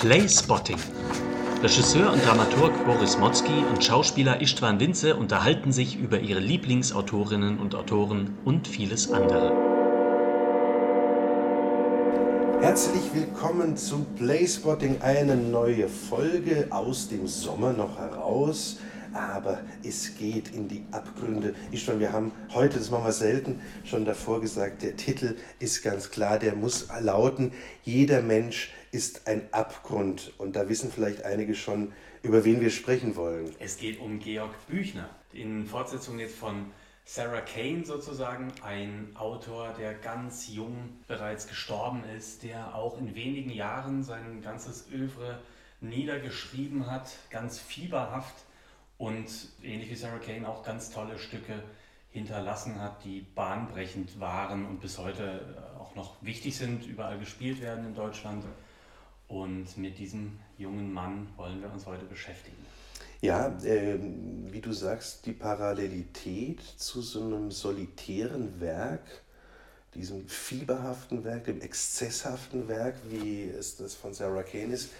Playspotting. Regisseur und Dramaturg Boris Motzki und Schauspieler Istvan Winze unterhalten sich über ihre Lieblingsautorinnen und Autoren und vieles andere. Herzlich willkommen zu Playspotting, eine neue Folge aus dem Sommer noch heraus aber es geht in die Abgründe. Ich schon, wir haben heute, das machen wir selten, schon davor gesagt, der Titel ist ganz klar, der muss lauten, jeder Mensch ist ein Abgrund. Und da wissen vielleicht einige schon, über wen wir sprechen wollen. Es geht um Georg Büchner, in Fortsetzung jetzt von Sarah Kane sozusagen, ein Autor, der ganz jung bereits gestorben ist, der auch in wenigen Jahren sein ganzes Övre niedergeschrieben hat, ganz fieberhaft und ähnlich wie Sarah Kane auch ganz tolle Stücke hinterlassen hat, die bahnbrechend waren und bis heute auch noch wichtig sind, überall gespielt werden in Deutschland. Und mit diesem jungen Mann wollen wir uns heute beschäftigen. Ja, äh, wie du sagst, die Parallelität zu so einem solitären Werk, diesem fieberhaften Werk, dem exzesshaften Werk, wie es das von Sarah Kane ist,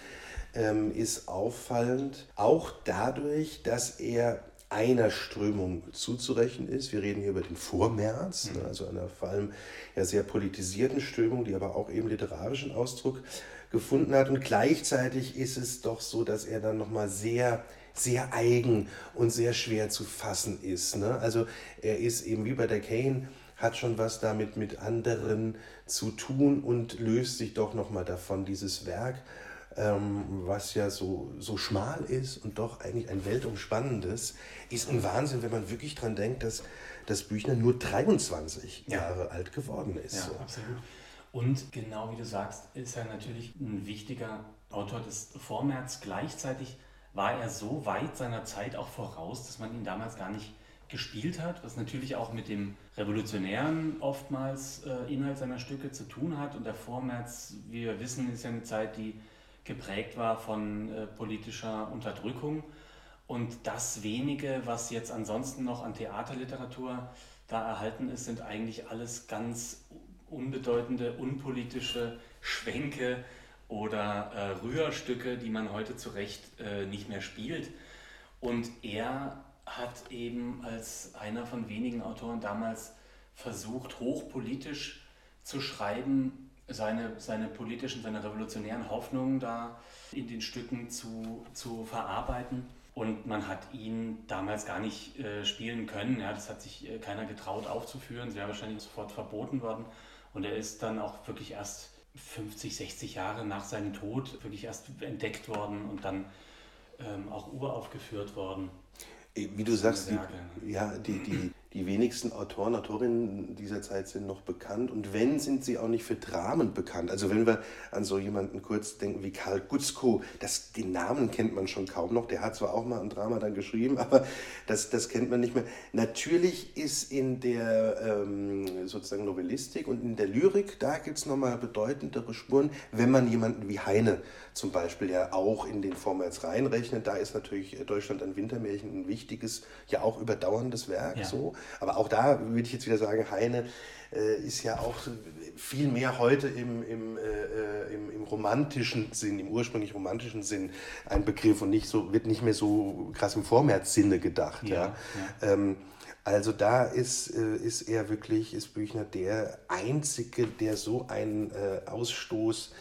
ähm, ist auffallend, auch dadurch, dass er einer Strömung zuzurechnen ist. Wir reden hier über den Vormärz, mhm. also einer vor allem ja sehr politisierten Strömung, die aber auch eben literarischen Ausdruck gefunden hat. Und gleichzeitig ist es doch so, dass er dann nochmal sehr sehr eigen und sehr schwer zu fassen ist. Ne? Also er ist eben wie bei der Kane, hat schon was damit mit anderen zu tun und löst sich doch nochmal davon, dieses Werk ähm, was ja so, so schmal ist und doch eigentlich ein weltumspannendes, ist ein Wahnsinn, wenn man wirklich daran denkt, dass das Büchner nur 23 ja. Jahre alt geworden ist. Ja, so. absolut. Und genau wie du sagst, ist er natürlich ein wichtiger Autor des Vormärz. Gleichzeitig war er so weit seiner Zeit auch voraus, dass man ihn damals gar nicht gespielt hat, was natürlich auch mit dem revolutionären oftmals äh, Inhalt seiner Stücke zu tun hat. Und der Vormärz, wie wir wissen, ist ja eine Zeit, die geprägt war von äh, politischer Unterdrückung. Und das wenige, was jetzt ansonsten noch an Theaterliteratur da erhalten ist, sind eigentlich alles ganz unbedeutende, unpolitische Schwenke oder äh, Rührstücke, die man heute zu Recht äh, nicht mehr spielt. Und er hat eben als einer von wenigen Autoren damals versucht, hochpolitisch zu schreiben, seine, seine politischen, seine revolutionären Hoffnungen da in den Stücken zu, zu verarbeiten. Und man hat ihn damals gar nicht äh, spielen können. Ja, das hat sich äh, keiner getraut aufzuführen. Sie wäre wahrscheinlich sofort verboten worden. Und er ist dann auch wirklich erst 50, 60 Jahre nach seinem Tod wirklich erst entdeckt worden und dann ähm, auch uraufgeführt worden. Wie du sagst, die, ja, die, die, die wenigsten Autoren, Autorinnen dieser Zeit sind noch bekannt und wenn, sind sie auch nicht für Dramen bekannt. Also wenn wir an so jemanden kurz denken wie Karl Gutzkow, das, den Namen kennt man schon kaum noch, der hat zwar auch mal ein Drama dann geschrieben, aber das, das kennt man nicht mehr. Natürlich ist in der ähm, sozusagen Novellistik und in der Lyrik, da gibt es nochmal bedeutendere Spuren, wenn man jemanden wie Heine zum Beispiel ja auch in den Vormals reinrechnet, da ist natürlich Deutschland ein Wintermärchen ein wichtiges, ja auch überdauerndes Werk ja. so. Aber auch da würde ich jetzt wieder sagen, Heine äh, ist ja auch viel mehr heute im, im, äh, äh, im, im, romantischen Sinn, im ursprünglich romantischen Sinn ein Begriff und nicht so, wird nicht mehr so krass im Vormärz-Sinne gedacht. Ja, ja. Ähm, also da ist, äh, ist er wirklich, ist Büchner der Einzige, der so einen äh, Ausstoß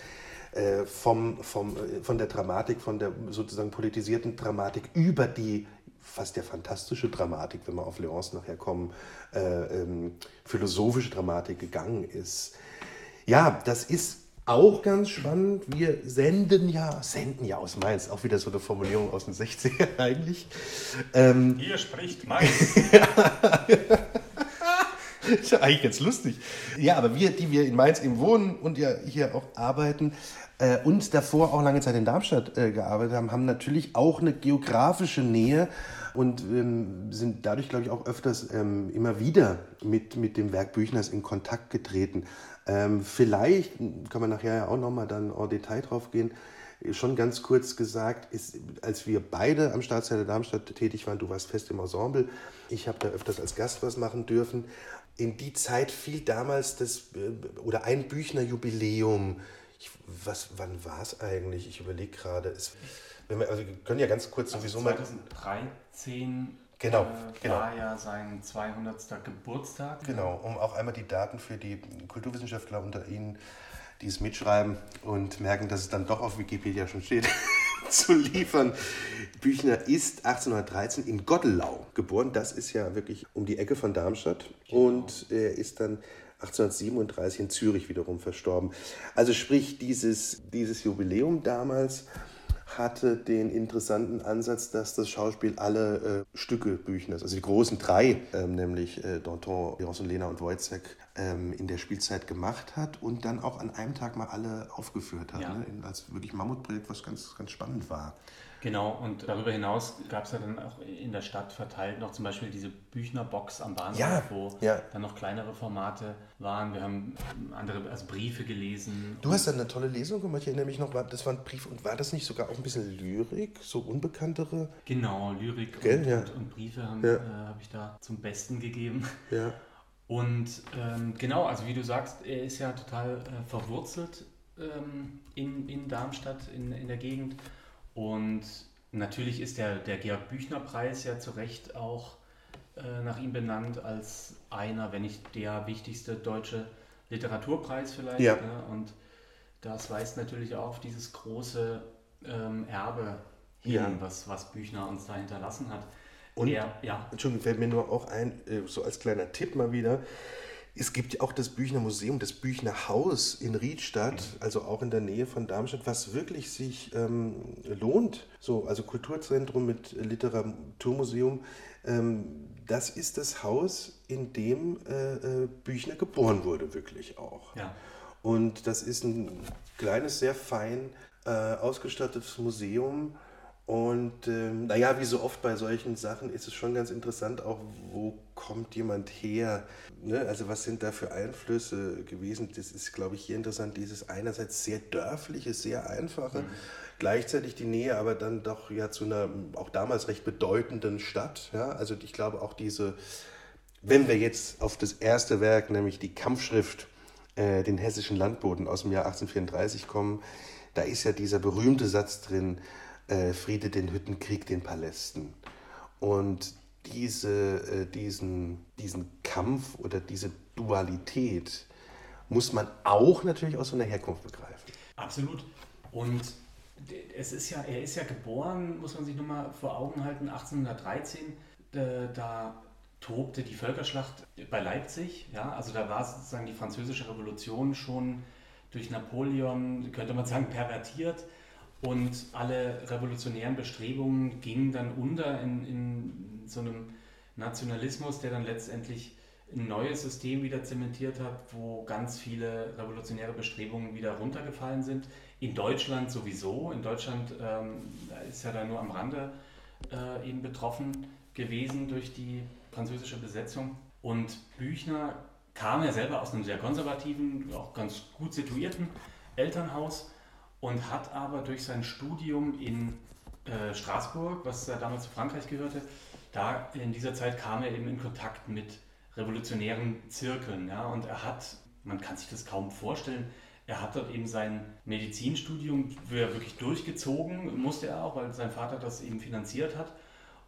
äh, vom, vom, von der Dramatik, von der sozusagen politisierten Dramatik über die fast der fantastische Dramatik, wenn wir auf Leonce nachher kommen, äh, ähm, philosophische Dramatik gegangen ist. Ja, das ist auch ganz spannend. Wir senden ja, senden ja aus Mainz, auch wieder so eine Formulierung aus den 60er eigentlich. Ähm, Hier spricht Mainz. ist ja eigentlich ganz lustig. Ja, aber wir, die wir in Mainz eben wohnen und ja hier auch arbeiten, äh, und davor auch lange Zeit in Darmstadt äh, gearbeitet haben, haben natürlich auch eine geografische Nähe und ähm, sind dadurch, glaube ich, auch öfters ähm, immer wieder mit, mit dem Werk Büchners in Kontakt getreten. Ähm, vielleicht kann man nachher ja auch nochmal dann en Detail drauf gehen. Schon ganz kurz gesagt, ist, als wir beide am Staatstheater Darmstadt tätig waren, du warst fest im Ensemble, ich habe da öfters als Gast was machen dürfen. In die Zeit fiel damals das, äh, oder ein Büchner Jubiläum Ich, was, wann war es eigentlich? Ich überlege gerade. Wir, also wir können ja ganz kurz also sowieso 2013 genau, äh, genau. war ja sein 200. Geburtstag. Genau, um auch einmal die Daten für die Kulturwissenschaftler unter Ihnen, die es mitschreiben und merken, dass es dann doch auf Wikipedia schon steht, zu liefern. Büchner ist 1813 in Gottelau geboren. Das ist ja wirklich um die Ecke von Darmstadt. Genau. Und er ist dann 1837 in Zürich wiederum verstorben. Also sprich, dieses, dieses Jubiläum damals hatte den interessanten Ansatz, dass das Schauspiel alle äh, Stücke Büchners, also die großen drei, ähm, nämlich äh, Danton, Lena und Wojciech, ähm, in der Spielzeit gemacht hat und dann auch an einem Tag mal alle aufgeführt hat. Ja. Ne? Als wirklich Mammutprojekt, was ganz, ganz spannend war. Genau, und darüber hinaus gab es ja dann auch in der Stadt verteilt noch zum Beispiel diese Büchnerbox am Bahnhof, ja, wo ja. dann noch kleinere Formate waren. Wir haben andere, also Briefe gelesen. Du hast dann eine tolle Lesung gemacht, ich erinnere mich noch, das waren Briefe und war das nicht sogar auch ein bisschen Lyrik, so unbekanntere? Genau, Lyrik Gell, und, ja. und, und, Briefe habe äh, hab ich da zum Besten gegeben. Ja. Und ähm, genau, also wie du sagst, er ist ja total äh, verwurzelt ähm, in, in Darmstadt, in, in der Gegend und natürlich ist der, der Georg Büchner Preis ja zu Recht auch äh, nach ihm benannt als einer, wenn nicht der wichtigste deutsche Literaturpreis vielleicht. Ja. Ne? Und das weist natürlich auch auf dieses große ähm, Erbe hin, ja. was, was Büchner uns da hinterlassen hat. Und, er, ja. Entschuldigung, fällt mir nur auch ein, äh, so als kleiner Tipp mal wieder, es gibt ja auch das Büchner Museum, das Büchner Haus in Riedstadt, also auch in der Nähe von Darmstadt, was wirklich sich ähm, lohnt. So, also Kulturzentrum mit Literaturmuseum. Ähm, das ist das Haus, in dem äh, äh, Büchner geboren wurde, wirklich auch. Ja. Und das ist ein kleines, sehr fein äh, ausgestattetes Museum und ähm, naja, wie so oft bei solchen Sachen ist es schon ganz interessant, auch wo kommt jemand her? Ne? Also was sind da für Einflüsse gewesen? Das ist, glaube ich, hier interessant, dieses einerseits sehr dörfliche, sehr einfache, mhm. gleichzeitig die Nähe aber dann doch ja zu einer auch damals recht bedeutenden Stadt. Ja? Also ich glaube auch diese, wenn wir jetzt auf das erste Werk, nämlich die Kampfschrift, äh, den hessischen Landboten aus dem Jahr 1834 kommen, da ist ja dieser berühmte Satz drin, äh, Friede den Hüttenkrieg den Palästen. Und diese, äh, diesen, diesen Kampf oder diese Dualität muss man auch natürlich aus so einer Herkunft begreifen. Absolut. Und es ist ja, er ist ja geboren, muss man sich nur mal vor Augen halten, 1813. Äh, da tobte die Völkerschlacht bei Leipzig. Ja, also da war sozusagen die französische Revolution schon durch Napoleon, könnte man sagen, pervertiert. Und alle revolutionären Bestrebungen gingen dann unter in, in so einem Nationalismus, der dann letztendlich ein neues System wieder zementiert hat, wo ganz viele revolutionäre Bestrebungen wieder runtergefallen sind. In Deutschland sowieso. In Deutschland ähm, ist ja da nur am Rande äh, eben betroffen gewesen durch die französische Besetzung. Und Büchner kam ja selber aus einem sehr konservativen, auch ganz gut situierten Elternhaus und hat aber durch sein Studium in äh, Straßburg, was ja damals zu Frankreich gehörte, da in dieser Zeit kam er eben in Kontakt mit revolutionären Zirkeln. Ja, und er hat, man kann sich das kaum vorstellen, er hat dort eben sein Medizinstudium wirklich durchgezogen, musste er auch, weil sein Vater das eben finanziert hat.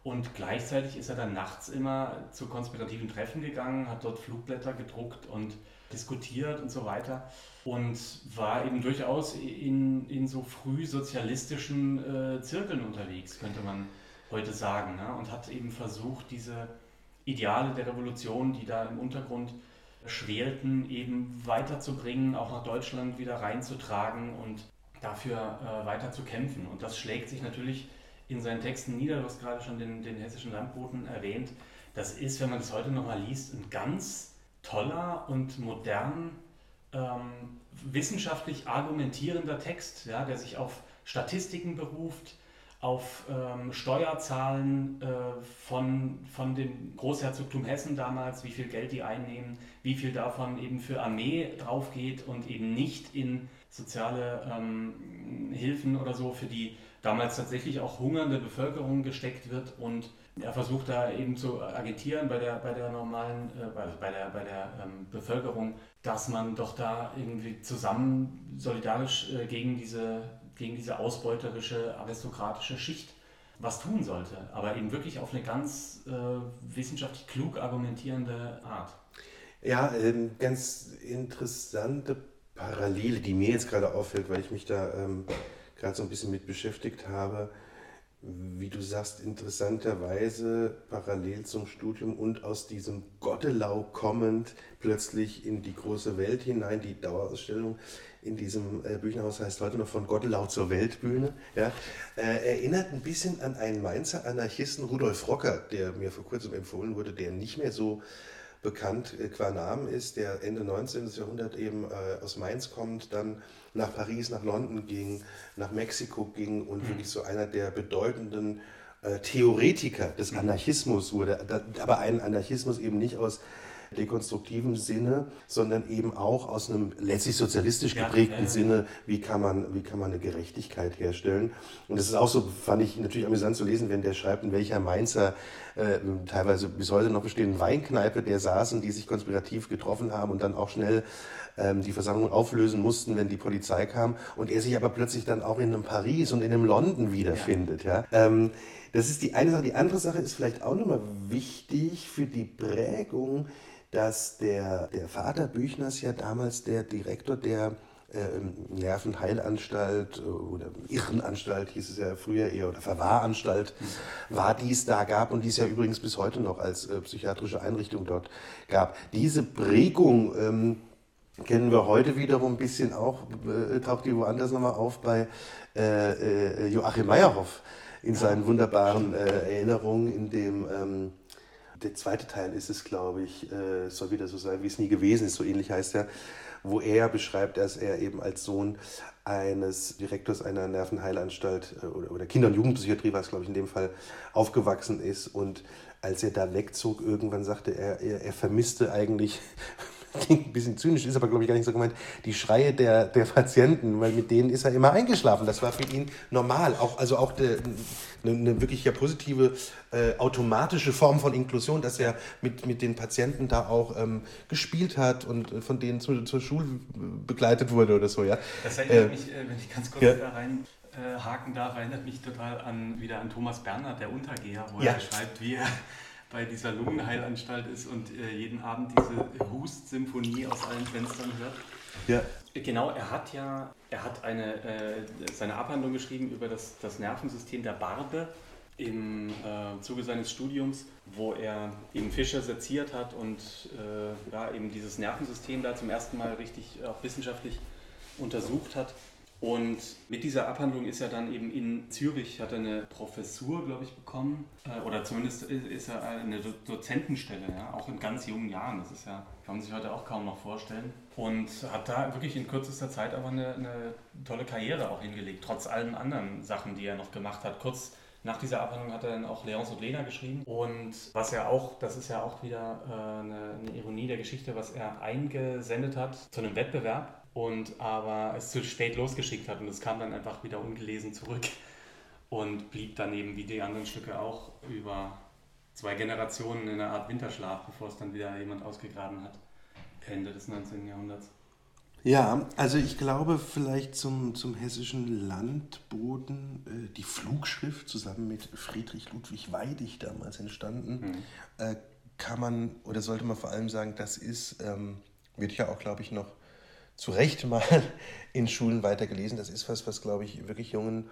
Und gleichzeitig ist er dann nachts immer zu konspirativen Treffen gegangen, hat dort Flugblätter gedruckt und diskutiert und so weiter und war eben durchaus in, in so früh sozialistischen äh, Zirkeln unterwegs, könnte man heute sagen. Ne? Und hat eben versucht, diese Ideale der Revolution, die da im Untergrund schwelten, eben weiterzubringen, auch nach Deutschland wieder reinzutragen und dafür äh, weiter zu kämpfen. Und das schlägt sich natürlich in seinen Texten nieder. Du hast gerade schon den, den hessischen Landboten erwähnt. Das ist, wenn man das heute nochmal liest, ein ganz toller und modern ähm, wissenschaftlich argumentierender Text, ja, der sich auf Statistiken beruft, auf ähm, Steuerzahlen äh, von, von dem Großherzogtum Hessen damals, wie viel Geld die einnehmen, wie viel davon eben für Armee draufgeht und eben nicht in soziale ähm, Hilfen oder so für die damals tatsächlich auch hungernde Bevölkerung gesteckt wird und Er versucht da eben zu agitieren bei der, bei der normalen, äh, bei der, bei der ähm, Bevölkerung, dass man doch da irgendwie zusammen solidarisch äh, gegen, diese, gegen diese ausbeuterische aristokratische Schicht was tun sollte, aber eben wirklich auf eine ganz äh, wissenschaftlich klug argumentierende Art. Ja, ähm, ganz interessante Parallele, die mir jetzt gerade auffällt, weil ich mich da ähm, gerade so ein bisschen mit beschäftigt habe. Wie du sagst, interessanterweise parallel zum Studium und aus diesem Gottelau kommend plötzlich in die große Welt hinein, die Dauerausstellung in diesem äh, Bücherhaus heißt heute noch von Gottelau zur Weltbühne, ja, äh, erinnert ein bisschen an einen Mainzer Anarchisten, Rudolf Rocker, der mir vor kurzem empfohlen wurde, der nicht mehr so bekannt äh, qua Namen ist, der Ende 19. Jahrhundert eben äh, aus Mainz kommt, dann nach Paris, nach London ging, nach Mexiko ging und mhm. wirklich so einer der bedeutenden äh, Theoretiker des mhm. Anarchismus wurde, aber einen Anarchismus eben nicht aus dekonstruktivem Sinne, sondern eben auch aus einem letztlich sozialistisch geprägten ja, ja, ja. Sinne, wie kann, man, wie kann man eine Gerechtigkeit herstellen. Und das ist auch so, fand ich natürlich amüsant zu lesen, wenn der schreibt, in welcher Mainzer äh, teilweise bis heute noch bestehenden Weinkneipe der saßen, die sich konspirativ getroffen haben und dann auch schnell ähm, die Versammlung auflösen mussten, wenn die Polizei kam. Und er sich aber plötzlich dann auch in einem Paris und in einem London wiederfindet. Ja. Ähm, das ist die eine Sache. Die andere Sache ist vielleicht auch nochmal wichtig für die Prägung dass der, der Vater Büchners ja damals der Direktor der äh, Nervenheilanstalt äh, oder Irrenanstalt hieß es ja früher eher oder Verwahranstalt war, die es da gab und die es ja übrigens bis heute noch als äh, psychiatrische Einrichtung dort gab. Diese Prägung ähm, kennen wir heute wiederum ein bisschen auch, äh, taucht die woanders nochmal auf bei äh, äh, Joachim Meyerhoff in seinen wunderbaren Erinnerungen, in dem ähm, der zweite Teil ist es, glaube ich, äh, soll wieder so sein, wie es nie gewesen ist, so ähnlich heißt er, wo er beschreibt, dass er eben als Sohn eines Direktors einer Nervenheilanstalt äh, oder, oder Kinder- und Jugendpsychiatrie war es, glaube ich, in dem Fall, aufgewachsen ist. Und als er da wegzog, irgendwann sagte er, er, er vermisste eigentlich klingt ein bisschen zynisch, ist aber glaube ich gar nicht so gemeint, die Schreie der, der Patienten, weil mit denen ist er immer eingeschlafen. Das war für ihn normal. Auch, also auch eine, eine wirklich ja positive äh, automatische Form von Inklusion, dass er mit, mit den Patienten da auch ähm, gespielt hat und von denen zu, zur Schule begleitet wurde oder so. Ja. Das erinnert äh, mich, äh, wenn ich ganz kurz ja. da rein äh, haken darf, erinnert mich total an wieder an Thomas Bernhard, der Untergeher, wo ja. er schreibt, wie er bei dieser Lungenheilanstalt ist und äh, jeden Abend diese Hust-Symphonie aus allen Fenstern hört. Ja. Genau, er hat ja er hat eine, äh, seine Abhandlung geschrieben über das, das Nervensystem der Barbe im äh, Zuge seines Studiums, wo er eben Fische seziert hat und äh, ja, eben dieses Nervensystem da zum ersten Mal richtig auch wissenschaftlich untersucht hat. Und mit dieser Abhandlung ist er dann eben in Zürich, hat er eine Professur, glaube ich, bekommen. Äh, oder zumindest ist er eine Dozentenstelle, ja, auch in ganz jungen Jahren. Das ist ja, kann man sich heute auch kaum noch vorstellen. Und hat da wirklich in kürzester Zeit aber eine, eine tolle Karriere auch hingelegt, trotz allen anderen Sachen, die er noch gemacht hat. Kurz nach dieser Abhandlung hat er dann auch Leons und Lena geschrieben. Und was er auch, das ist ja auch wieder äh, eine, eine Ironie der Geschichte, was er eingesendet hat zu einem Wettbewerb und aber es zu spät losgeschickt hat und es kam dann einfach wieder ungelesen zurück und blieb dann eben wie die anderen Stücke auch über zwei Generationen in einer Art Winterschlaf, bevor es dann wieder jemand ausgegraben hat. Ende des 19. Jahrhunderts. Ja, also ich glaube vielleicht zum, zum hessischen Landboden, äh, die Flugschrift zusammen mit Friedrich Ludwig Weidig damals entstanden, mhm. äh, kann man oder sollte man vor allem sagen, das ist, ähm, wird ja auch, glaube ich, noch zu Recht mal in Schulen weitergelesen. Das ist was, was, glaube ich, wirklich jungen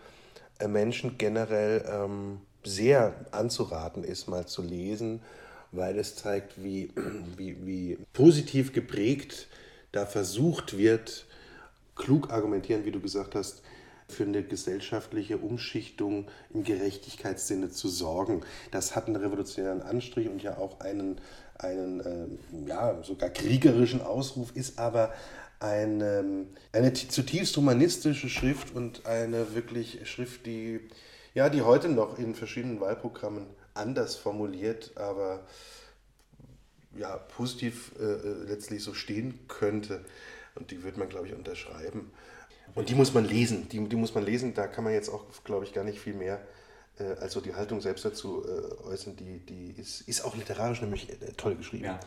äh, Menschen generell ähm, sehr anzuraten ist, mal zu lesen, weil es zeigt, wie, wie, wie positiv geprägt da versucht wird, klug argumentieren, wie du gesagt hast, für eine gesellschaftliche Umschichtung im Gerechtigkeitssinne zu sorgen. Das hat einen revolutionären Anstrich und ja auch einen, einen äh, ja, sogar kriegerischen Ausruf, ist aber eine, eine zutiefst humanistische Schrift und eine wirklich Schrift, die, ja, die heute noch in verschiedenen Wahlprogrammen anders formuliert, aber ja, positiv äh, äh letztlich so stehen könnte. Und die wird man, glaube ich, unterschreiben. Und die muss man lesen. Die, die muss man lesen. Da kann man jetzt auch, glaube ich, gar nicht viel mehr also die Haltung selbst dazu äh, äußern, die, die ist, ist auch literarisch nämlich äh, toll geschrieben. Ja.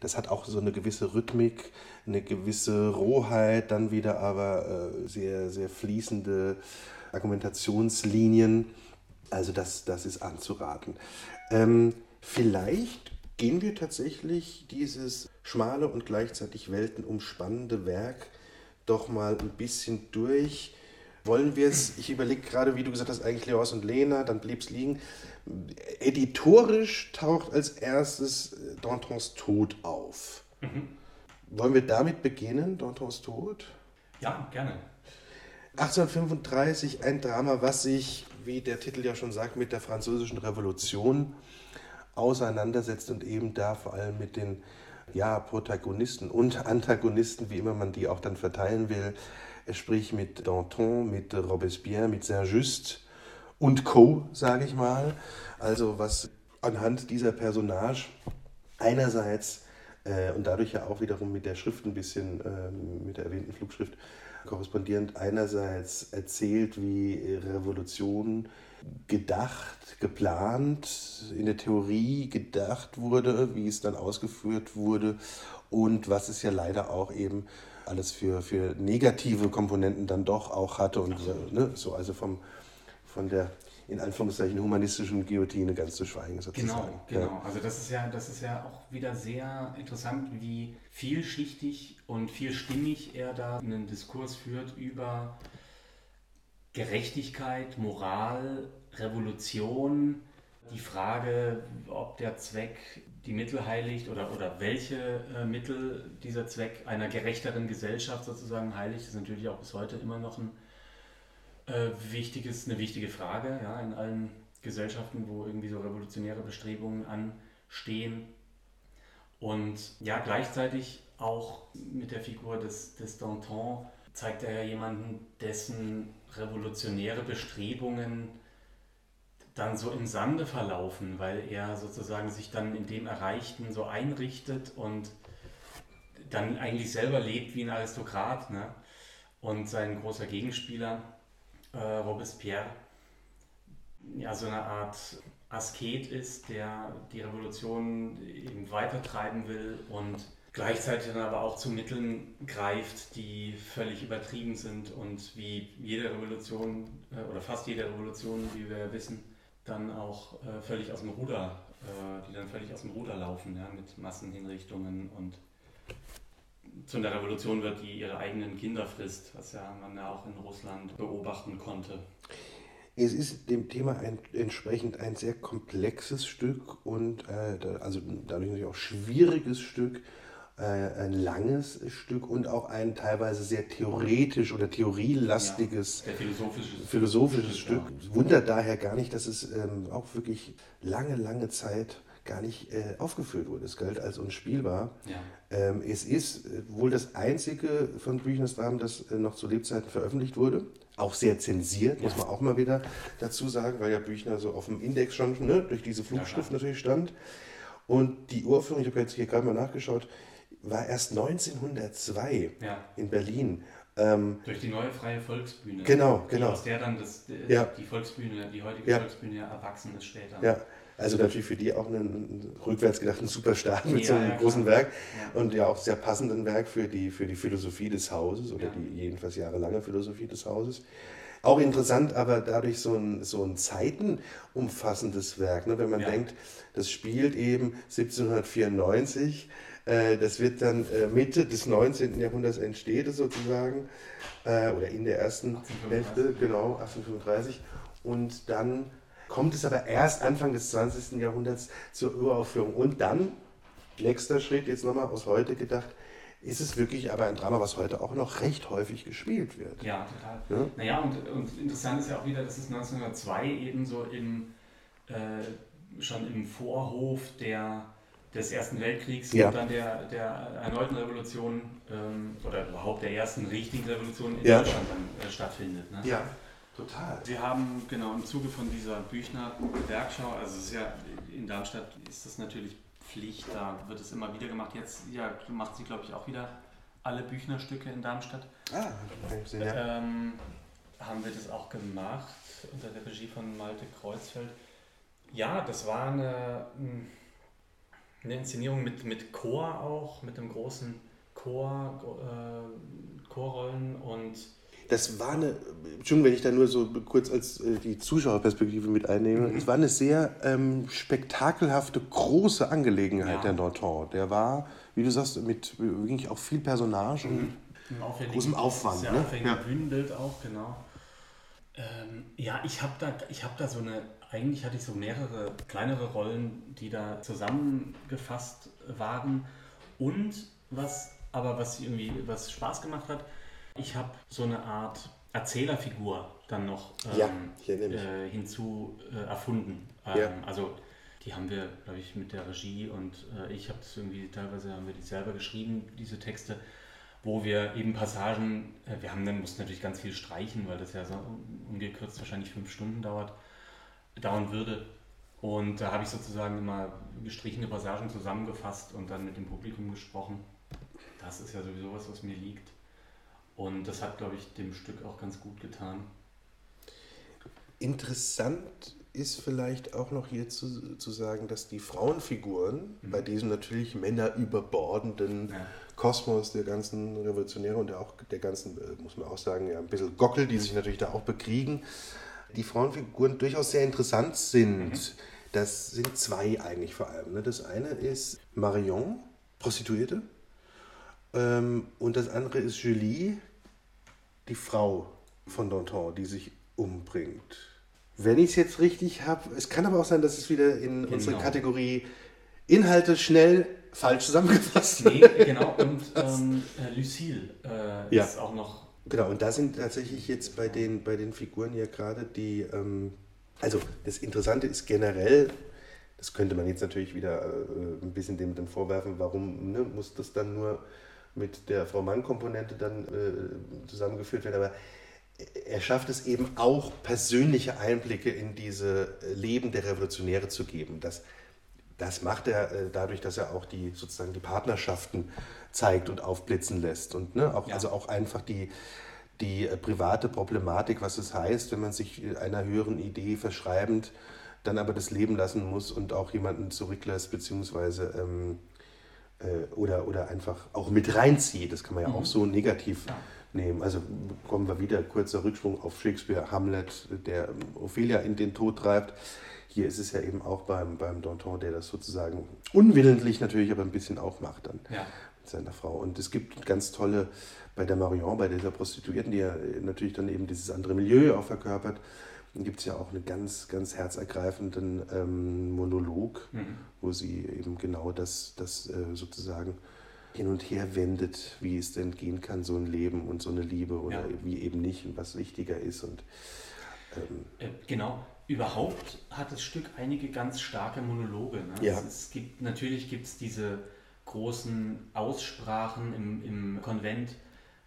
Das hat auch so eine gewisse Rhythmik, eine gewisse Rohheit, dann wieder aber äh, sehr, sehr fließende Argumentationslinien. Also das, das ist anzuraten. Ähm, vielleicht gehen wir tatsächlich dieses schmale und gleichzeitig weltenumspannende Werk doch mal ein bisschen durch wollen wir es, ich überlege gerade, wie du gesagt hast, eigentlich Leos und Lena, dann blieb es liegen. Editorisch taucht als erstes äh, Dantons Tod auf. Mhm. Wollen wir damit beginnen, Dantons Tod? Ja, gerne. 1835 ein Drama, was sich, wie der Titel ja schon sagt, mit der Französischen Revolution auseinandersetzt und eben da vor allem mit den ja, Protagonisten und Antagonisten, wie immer man die auch dann verteilen will, sprich mit Danton, mit Robespierre, mit Saint-Just und Co., sage ich mal. Also was anhand dieser Personage einerseits äh, und dadurch ja auch wiederum mit der Schrift ein bisschen, äh, mit der erwähnten Flugschrift korrespondierend, einerseits erzählt, wie Revolution gedacht, geplant, in der Theorie gedacht wurde, wie es dann ausgeführt wurde und was es ja leider auch eben alles für, für negative Komponenten dann doch auch hatte und ne, so, also vom, von der in Anführungszeichen humanistischen Guillotine ganz zu schweigen sozusagen. Genau, genau. Ja. Also das ist ja, das ist ja auch wieder sehr interessant, wie vielschichtig und vielstimmig er da einen Diskurs führt über Gerechtigkeit, Moral, Revolution, die Frage, ob der Zweck die Mittel heiligt oder, oder welche äh, Mittel dieser Zweck einer gerechteren Gesellschaft sozusagen heiligt, ist natürlich auch bis heute immer noch ein, äh, wichtiges, eine wichtige Frage ja, in allen Gesellschaften, wo irgendwie so revolutionäre Bestrebungen anstehen. Und ja, gleichzeitig auch mit der Figur des, des Danton zeigt er ja jemanden, dessen revolutionäre Bestrebungen dann so im Sande verlaufen, weil er sozusagen sich dann in dem Erreichten so einrichtet und dann eigentlich selber lebt wie ein Aristokrat. Ne? Und sein großer Gegenspieler, äh, Robespierre, ja so eine Art Asket ist, der die Revolution eben weitertreiben will und gleichzeitig dann aber auch zu Mitteln greift, die völlig übertrieben sind und wie jede Revolution äh, oder fast jede Revolution, wie wir wissen, dann auch äh, völlig aus dem Ruder, äh, die dann völlig aus dem Ruder laufen, ja, mit Massenhinrichtungen und zu einer Revolution wird, die ihre eigenen Kinder frisst, was ja man ja auch in Russland beobachten konnte. Es ist dem Thema ein, entsprechend ein sehr komplexes Stück und äh, also dadurch natürlich auch schwieriges Stück ein langes Stück und auch ein teilweise sehr theoretisch oder theorielastiges ja, philosophisches, philosophisches Stück. Ja. Wundert daher gar nicht, dass es ähm, auch wirklich lange, lange Zeit gar nicht äh, aufgeführt wurde. Es galt als unspielbar. Ja. Ähm, es ist äh, wohl das einzige von Büchners Dramen, das äh, noch zu Lebzeiten veröffentlicht wurde. Auch sehr zensiert, muss man auch mal wieder dazu sagen, weil ja Büchner so auf dem Index schon ne, durch diese Flugschrift natürlich stand. Und die Urführung, ich habe jetzt hier gerade mal nachgeschaut, war erst 1902 ja. in Berlin. Ähm, Durch die neue freie Volksbühne. Genau, genau. Aus der dann das, ja. die Volksbühne, die heutige ja. Volksbühne erwachsen ist später. Ja. Also natürlich für die auch ein, rückwärts gedacht ein super Start mit so einem großen klar. Werk und ja auch sehr passenden Werk für die, für die Philosophie des Hauses oder die jedenfalls jahrelange Philosophie des Hauses. Auch interessant, aber dadurch so ein, so ein zeitenumfassendes Werk. Ne? Wenn man denkt, das spielt eben 1794 äh, das wird dann äh, Mitte des 19. Jahrhunderts entsteht sozusagen, äh, oder in der ersten Hälfte, genau, 1835. Und dann kommt es aber erst Anfang des 20. Jahrhunderts zur Uraufführung. Und dann, nächster Schritt, jetzt nochmal aus heute gedacht, ist es wirklich aber ein Drama, was heute auch noch recht häufig gespielt wird. Ja, total. Ja? Naja, und, und interessant ist ja auch wieder, dass es 1902 eben so im, äh, schon im Vorhof der des Ersten Weltkriegs ja. und dann der, der erneuten Revolution ähm, oder überhaupt der ersten richtigen Revolution in ja. Deutschland dann äh, stattfindet. Ne? Ja, total. Wir haben genau im Zuge von dieser Büchner Werkschau, also es ist ja in Darmstadt ist das natürlich Pflicht, da wird es immer wieder gemacht. Jetzt ja, macht sie, glaube ich, auch wieder alle Büchner-Stücke in Darmstadt. Ah, okay, ja. Ähm, haben wir das auch gemacht unter der Regie von Malte Kreuzfeld. Ja, das war eine, eine Inszenierung mit, mit Chor auch, mit einem großen Chor, äh, Chorrollen und das war eine, Entschuldigung, wenn ich da nur so kurz als äh, die Zuschauerperspektive mit einnehme, mhm. es war eine sehr ähm, spektakelhafte, große Angelegenheit, ja. der Norton. Der war, wie du sagst, mit wirklich auch viel Personage mhm. und großem Aufwand. Sehr ne? ja. Bühnenbild auch, genau. Ähm, ja, ich habe da, hab da so eine, eigentlich hatte ich so mehrere kleinere Rollen, die da zusammengefasst waren. Und was aber was irgendwie was Spaß gemacht hat, ich habe so eine Art Erzählerfigur dann noch ähm, ja, äh, hinzu äh, erfunden. Ähm, ja. Also die haben wir, glaube ich, mit der Regie und äh, ich habe das irgendwie, teilweise haben wir die selber geschrieben, diese Texte, wo wir eben Passagen, äh, wir haben dann, mussten natürlich ganz viel streichen, weil das ja so ungekürzt wahrscheinlich fünf Stunden dauert, dauern würde. Und da habe ich sozusagen immer gestrichene Passagen zusammengefasst und dann mit dem Publikum gesprochen. Das ist ja sowieso was, was mir liegt. Und das hat, glaube ich, dem Stück auch ganz gut getan. Interessant ist vielleicht auch noch hier zu, zu sagen, dass die Frauenfiguren mhm. bei diesem natürlich männerüberbordenden ja. Kosmos der ganzen Revolutionäre und der auch der ganzen, äh, muss man auch sagen, ja, ein bisschen Gockel, die sich natürlich da auch bekriegen, die Frauenfiguren durchaus sehr interessant sind. Mhm. Das sind zwei eigentlich vor allem. Ne? Das eine ist Marion, Prostituierte, ähm, und das andere ist Julie, die Frau von Danton, die sich umbringt. Wenn ich es jetzt richtig habe, es kann aber auch sein, dass es wieder in genau. unsere Kategorie Inhalte schnell falsch zusammengefasst Nee, genau, und ähm, äh, Lucille äh, ja. ist auch noch. Genau, und da sind tatsächlich jetzt bei den, bei den Figuren ja gerade die. Ähm, also, das Interessante ist generell, das könnte man jetzt natürlich wieder äh, ein bisschen dem dann vorwerfen, warum ne, muss das dann nur mit der Frau Mann-Komponente dann äh, zusammengeführt werden. Aber er schafft es eben auch, persönliche Einblicke in diese Leben der Revolutionäre zu geben. Das, das macht er äh, dadurch, dass er auch die, sozusagen die Partnerschaften zeigt und aufblitzen lässt. Und ne, auch, ja. also auch einfach die, die äh, private Problematik, was es heißt, wenn man sich einer höheren Idee verschreibend dann aber das Leben lassen muss und auch jemanden zurücklässt, beziehungsweise ähm, äh, oder, oder einfach auch mit reinzieht. Das kann man ja mhm. auch so negativ ja. Nehmen. Also kommen wir wieder, kurzer Rückschwung auf Shakespeare, Hamlet, der Ophelia in den Tod treibt. Hier ist es ja eben auch beim, beim Danton, der das sozusagen unwillentlich natürlich, aber ein bisschen auch macht dann ja. mit seiner Frau. Und es gibt ganz tolle, bei der Marion, bei dieser Prostituierten, die ja natürlich dann eben dieses andere Milieu auch verkörpert, gibt es ja auch einen ganz, ganz herzergreifenden ähm, Monolog, mhm. wo sie eben genau das, das äh, sozusagen hin und her wendet, wie es denn gehen kann, so ein Leben und so eine Liebe oder ja. wie eben nicht und was wichtiger ist. Und, ähm, äh, genau. Überhaupt hat das Stück einige ganz starke Monologe. Ne? Ja. Es, es, gibt, natürlich gibt es diese großen Aussprachen im, im Konvent,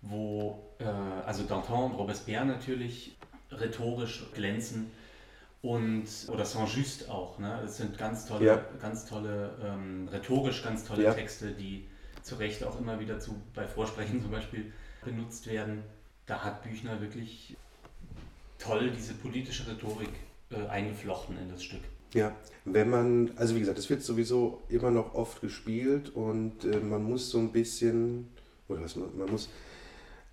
wo äh, also Danton und Robespierre natürlich rhetorisch glänzen und oder Saint-Just auch. Ne? Es sind ganz tolle, ja. ganz tolle ähm, rhetorisch ganz tolle ja. Texte, die zu Recht auch immer wieder zu, bei Vorsprechen zum Beispiel benutzt werden. Da hat Büchner wirklich toll diese politische Rhetorik äh, eingeflochten in das Stück. Ja, wenn man, also wie gesagt, es wird sowieso immer noch oft gespielt und äh, man muss so ein bisschen, oder was man, man muss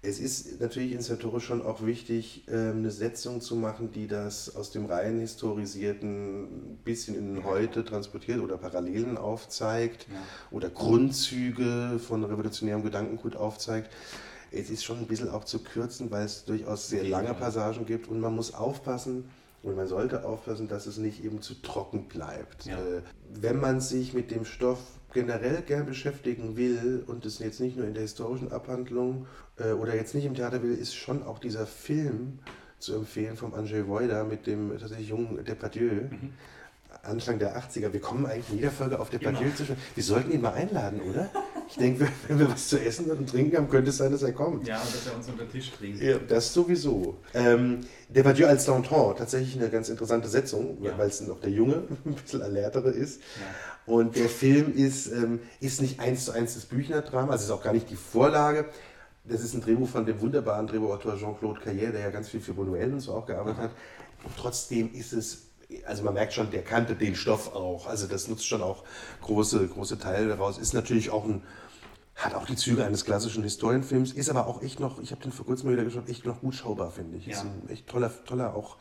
es ist natürlich inszenatorisch schon auch wichtig, ähm, eine Setzung zu machen, die das aus dem rein historisierten bisschen in heute transportiert oder Parallelen aufzeigt ja. oder Grundzüge von revolutionärem Gedankengut aufzeigt. Es ist schon ein bisschen auch zu kürzen, weil es durchaus sehr lange Passagen gibt und man muss aufpassen, und man sollte aufpassen, dass es nicht eben zu trocken bleibt. Ja. Äh, wenn man sich mit dem Stoff generell gern beschäftigen will und es jetzt nicht nur in der historischen Abhandlung äh, oder jetzt nicht im Theater will, ist schon auch dieser Film zu empfehlen vom Andrzej Wojda mit dem tatsächlich jungen Depardieu. Mhm. Anfang der 80er. Wir kommen eigentlich in jeder Folge auf Depardieu zu sprechen. Wir sollten ihn mal einladen, oder? Ich denke, wenn wir was zu essen und trinken haben, könnte es sein, dass er kommt. Ja, und dass er uns unter den Tisch trinkt. Ja, das sowieso. Ähm, Depardieu als Danton, tatsächlich eine ganz interessante Setzung, ja. weil es noch der Junge, ein bisschen alertere ist. Ja. Und der Film ist, ähm, ist nicht eins zu eins das Büchner-Drama, also ist auch gar nicht die Vorlage, Das ist ein Drehbuch von dem wunderbaren Drehbuchautor Jean-Claude Carrière, der ja ganz viel für Bonuel und so auch gearbeitet hat. Und trotzdem ist es, also man merkt schon, der kannte den Stoff auch. Also das nutzt schon auch große, große Teile daraus. Ist natürlich auch ein, hat auch die Züge eines klassischen Historienfilms, ist aber auch echt noch, ich habe den vor kurzem mal wieder geschaut, echt noch gut schaubar, finde ich. Ja. Ist ein echt toller, toller, auch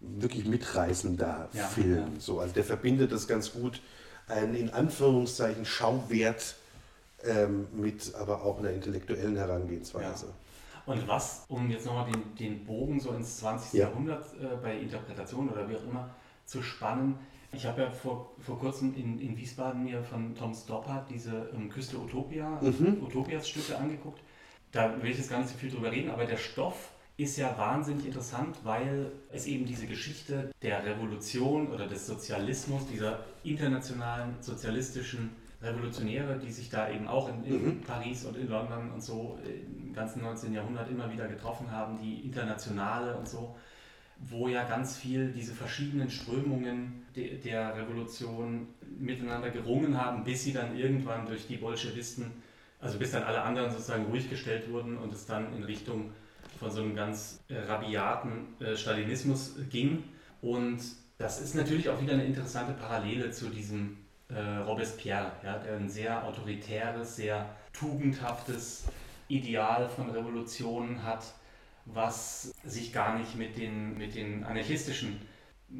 wirklich mitreißender ja, Film. Ja. So, also der verbindet das ganz gut, einen in Anführungszeichen Schauwert ähm, mit aber auch einer intellektuellen Herangehensweise. Ja. Und was, um jetzt nochmal den, den Bogen so ins 20. Ja. Jahrhundert äh, bei Interpretation oder wie auch immer zu spannen, ich habe ja vor, vor kurzem in, in Wiesbaden mir von Tom Stoppard diese ähm, Küste Utopia, mhm. Utopias Stücke angeguckt. Da will ich jetzt gar nicht so viel drüber reden, aber der Stoff ist ja wahnsinnig interessant, weil es eben diese Geschichte der Revolution oder des Sozialismus, dieser internationalen sozialistischen Revolutionäre, die sich da eben auch in, in mhm. Paris und in London und so im ganzen 19. Jahrhundert immer wieder getroffen haben, die Internationale und so, wo ja ganz viel diese verschiedenen Strömungen de, der Revolution miteinander gerungen haben, bis sie dann irgendwann durch die Bolschewisten, also bis dann alle anderen sozusagen ruhig gestellt wurden und es dann in Richtung von so einem ganz äh, rabiaten äh, Stalinismus ging. Und das ist natürlich auch wieder eine interessante Parallele zu diesem äh, Robespierre, ja, der ein sehr autoritäres, sehr tugendhaftes Ideal von Revolutionen hat, was sich gar nicht mit den, mit den anarchistischen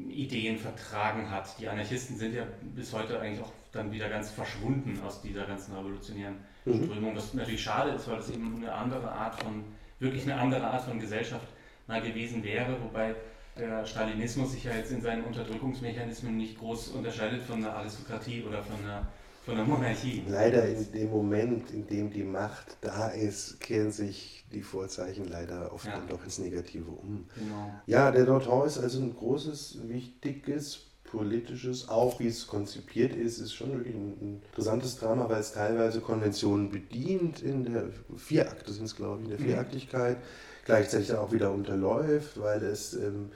Ideen vertragen hat. Die Anarchisten sind ja bis heute eigentlich auch dann wieder ganz verschwunden aus dieser ganzen revolutionären mhm. Strömung, was natürlich schade ist, weil das eben eine andere Art von, wirklich eine andere Art von Gesellschaft mal gewesen wäre, wobei der Stalinismus sich ja jetzt in seinen Unterdrückungsmechanismen nicht groß unterscheidet von der Aristokratie oder von der, von der Monarchie. Leider in dem Moment, in dem die Macht da ist, kehren sich die Vorzeichen leider oft ja. dann doch ins Negative um. Genau. Ja, der Daughter ist also ein großes, wichtiges politisches, auch wie es konzipiert ist, ist schon wirklich ein, interessantes Drama, weil es teilweise Konventionen bedient in der vier Akte sind es, glaube ich, in der. Vieraktigkeit. Mhm gleichzeitig auch wieder unterläuft, weil es ähm,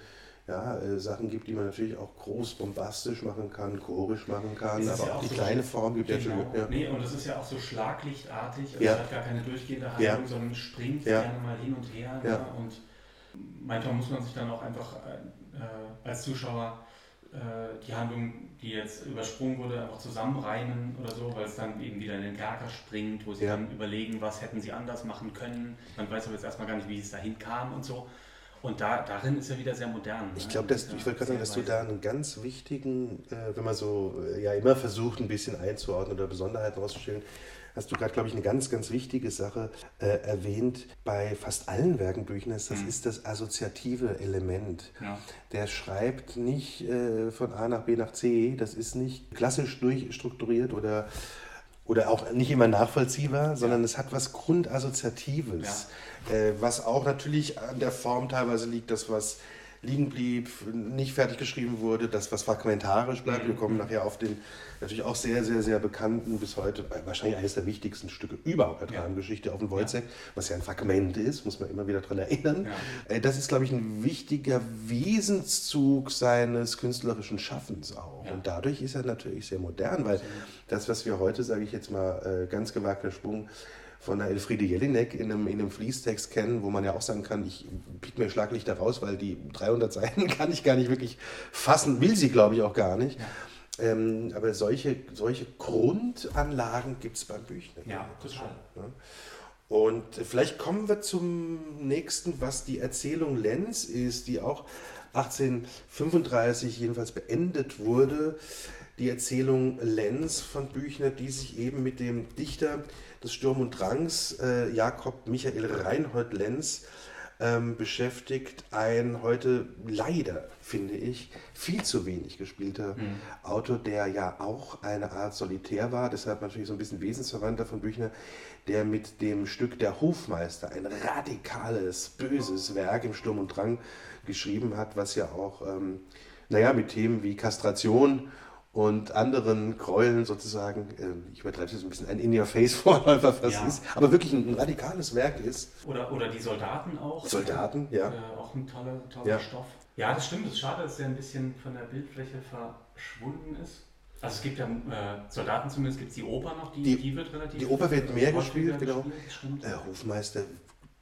ja, äh, Sachen gibt, die man natürlich auch groß bombastisch machen kann, chorisch machen kann, aber ja auch, die so kleine Form gibt genau. ja. Nee, und es ist ja auch so schlaglichtartig, also ja. es hat gar keine durchgehende Handlung, sondern springt ja. gerne mal hin und her. Ne? Und manchmal muss man sich dann auch einfach äh, als Zuschauer äh, die Handlung, die jetzt übersprungen wurde, einfach zusammenreimen oder so, weil es dann eben wieder in den Kerker springt, wo sie dann überlegen, was hätten sie anders machen können. Man weiß aber jetzt erstmal gar nicht, wie es dahin kam und so. Und da, darin ist er wieder sehr modern. Ich ne? glaube, ich wollte gerade sagen, dass du da einen ganz wichtigen, äh, wenn man so äh, ja immer versucht, ein bisschen einzuordnen oder Besonderheiten rauszustellen, hast du gerade, glaube ich, eine ganz, ganz wichtige Sache äh, erwähnt. Bei fast allen Werken Büchners, das mhm. ist das assoziative Element. Ja. Der schreibt nicht äh, von A nach B nach C, das ist nicht klassisch durchstrukturiert oder oder auch nicht immer nachvollziehbar, sondern es hat was Grundassoziatives, äh, was auch natürlich an der Form teilweise liegt, das was liegen blieb, nicht fertig geschrieben wurde, das was fragmentarisch bleibt. Wir kommen nachher auf den natürlich auch sehr, sehr, sehr bekannten, bis heute wahrscheinlich eines der wichtigsten Stücke überhaupt der Dramengeschichte auf dem Wojciech, ja. was ja ein Fragment ist, muss man immer wieder daran erinnern. Ja. Äh, das ist, glaube ich, ein wichtiger Wesenszug seines künstlerischen Schaffens auch. Ja. Und dadurch ist er natürlich sehr modern, weil das, was wir heute, sage ich jetzt mal, äh, ganz gewagter Sprung, von der Elfriede Jelinek in einem, in einem Fließtext kennen, wo man ja auch sagen kann, ich pick mir Schlaglichter raus, weil die 300 Seiten kann ich gar nicht wirklich fassen, will sie glaube ich auch gar nicht. Ja. Ähm, aber solche, solche Grundanlagen gibt es beim Büchner. Ja, total. Ja. Und vielleicht kommen wir zum nächsten, was die Erzählung Lenz ist, die auch 1835 jedenfalls beendet wurde. Die Erzählung Lenz von Büchner, die sich eben mit dem Dichter des Sturm und Drangs, äh, Jakob Michael Reinhold Lenz, ähm, beschäftigt. Ein heute leider, finde ich, viel zu wenig gespielter mhm. Autor, der ja auch eine Art Solitär war, deshalb natürlich so ein bisschen Wesensverwandter von Büchner, der mit dem Stück Der Hofmeister ein radikales, böses Werk im Sturm und Drang geschrieben hat, was ja auch, ähm, naja, mit Themen wie Kastration und anderen Gräueln sozusagen, äh, ich übertreibe es ein bisschen, ein In-Your-Face-Vorläufer ja. ist, aber wirklich ein, ein, radikales Werk ist. Oder, oder die Soldaten auch. Soldaten, ja. Äh, auch ein toller, toller ja. Stoff. Ja, das stimmt. Das ist schade, dass der ein bisschen von der Bildfläche verschwunden ist. Also es gibt ja äh, Soldaten zumindest, gibt es die Oper noch, die, die, die wird relativ Die Oper wird mehr gespielt, genau. Gespielt, äh, Hofmeister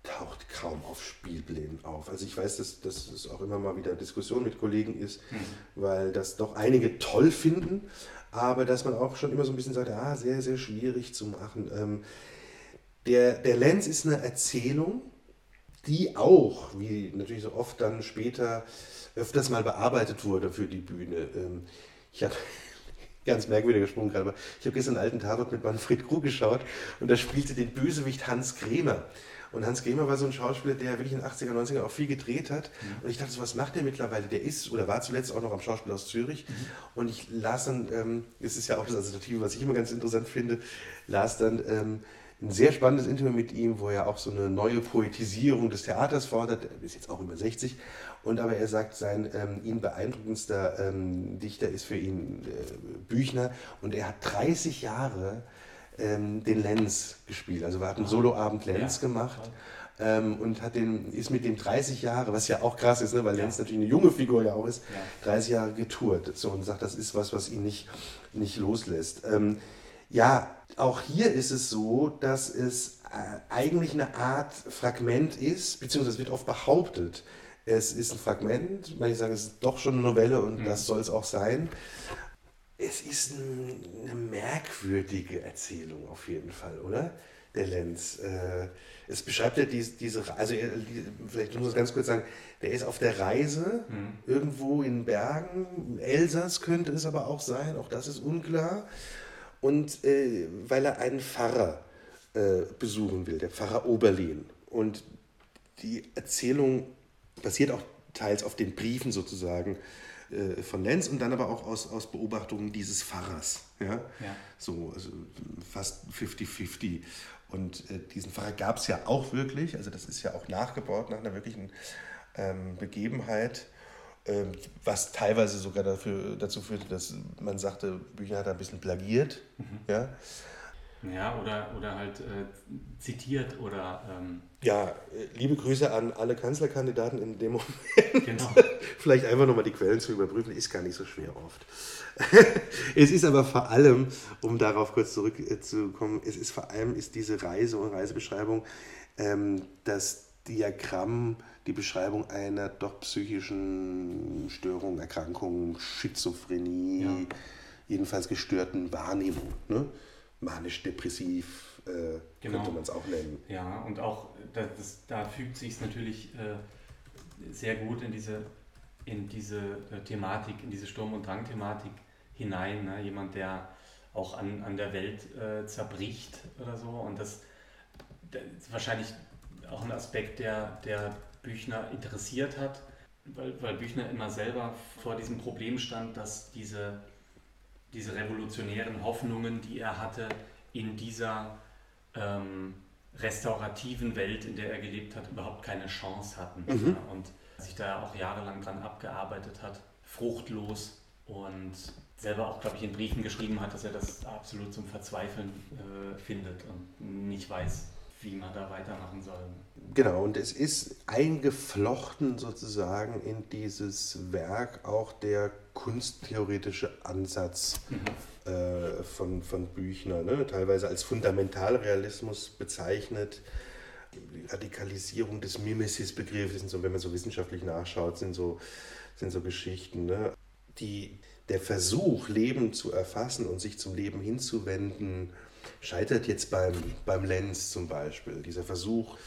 taucht kaum auf Spielplänen auf. Also ich weiß, dass, dass es auch immer mal wieder Diskussion mit Kollegen ist, mhm. weil das doch einige toll finden, aber dass man auch schon immer so ein bisschen sagt, ah, sehr, sehr schwierig zu machen. Ähm, der, der Lenz ist eine Erzählung, die auch, wie natürlich so oft dann später öfters mal bearbeitet wurde für die Bühne. Ähm, ich habe ganz merkwürdiger Sprung gerade, aber ich habe gestern einen alten Tatort mit Manfred Krug geschaut und da spielte den Bösewicht Hans Kremer. Und Hans Kremer war so ein Schauspieler, der wirklich in den 80er, 90er auch viel gedreht hat. Mhm. Und ich dachte, so, was macht der mittlerweile? Der ist oder war zuletzt auch noch am Schauspiel aus Zürich. Mhm. Und ich las dann, ähm, das ist ja auch das Assoziative, was ich immer ganz interessant finde, las dann ähm, ein sehr spannendes Interview mit ihm, wo er auch so eine neue Poetisierung des Theaters fordert. Er ist jetzt auch über 60. Und aber er sagt, sein ähm, ihn beeindruckendster ähm, Dichter ist für ihn äh, Büchner. Und er hat 30 Jahre ähm, den Lenz gespielt. Also wir hatten ah. Soloabend Lenz ja. gemacht. Ähm, und hat den, ist mit dem 30 Jahre, was ja auch krass ist, ne, weil ja. Lenz natürlich eine junge Figur ja auch ist, ja. 30 Jahre getourt. So, und sagt, das ist was, was ihn nicht, nicht loslässt. Ähm, ja, auch hier ist es so, dass es äh, eigentlich eine Art Fragment ist, beziehungsweise wird oft behauptet, es ist ein Fragment, manche sagen, es ist doch schon eine Novelle und mhm. das soll es auch sein. Es ist eine merkwürdige Erzählung auf jeden Fall, oder? Der Lenz. Äh, es beschreibt ja diese, also vielleicht muss ich es ganz kurz sagen, der ist auf der Reise mhm. irgendwo in Bergen, Elsass könnte es aber auch sein, auch das ist unklar. Und äh, weil er einen Pfarrer äh, besuchen will, der Pfarrer Oberlin. Und die Erzählung basiert auch teils auf den Briefen sozusagen äh, von Lenz und dann aber auch aus, aus Beobachtungen dieses Pfarrers. Ja? ja. So also fast 50-50. Und äh, diesen Pfarrer gab es ja auch wirklich, also das ist ja auch nachgebaut nach einer wirklichen ähm, Begebenheit, ähm, was teilweise sogar dafür, dazu führte, dass man sagte, Bücher hat ein bisschen plagiert. Mhm. Ja? Ja, oder, oder halt äh, zitiert oder. Ähm ja, äh, liebe Grüße an alle Kanzlerkandidaten in dem Moment. Genau. Vielleicht einfach nochmal die Quellen zu überprüfen, ist gar nicht so schwer oft. es ist aber vor allem, um darauf kurz zurückzukommen, es ist vor allem ist diese Reise und Reisebeschreibung ähm, das Diagramm, die Beschreibung einer doch psychischen Störung, Erkrankung, Schizophrenie, ja. jedenfalls gestörten Wahrnehmung. Ne? manisch-depressiv äh, genau. könnte man es auch nennen. Ja, und auch das, da fügt sich es natürlich äh, sehr gut in diese, in diese äh, Thematik, in diese Sturm- und Drang-Thematik hinein. Ne? Jemand, der auch an, an der Welt äh, zerbricht oder so. Und das, das, ist wahrscheinlich auch ein Aspekt, der, der Büchner interessiert hat, weil, weil Büchner immer selber vor diesem Problem stand, dass diese diese revolutionären Hoffnungen, die er hatte, in dieser ähm, restaurativen Welt, in der er gelebt hat, überhaupt keine Chance hatten. Mhm. Und sich da auch jahrelang dran abgearbeitet hat, fruchtlos und selber auch, glaube ich, in Briefen geschrieben hat, dass er das absolut zum Verzweifeln äh, findet und nicht weiß, wie man da weitermachen soll. Genau, und es ist eingeflochten sozusagen in dieses Werk auch der kunsttheoretische Ansatz mhm. äh, von, von Büchner, ne? teilweise als Fundamentalrealismus bezeichnet. Die Radikalisierung des Mimesis-Begriffs, so, wenn man so wissenschaftlich nachschaut, sind so, sind so Geschichten. Ne? Die, der Versuch, Leben zu erfassen und sich zum Leben hinzuwenden, scheitert jetzt beim, beim Lenz zum Beispiel. Dieser Versuch,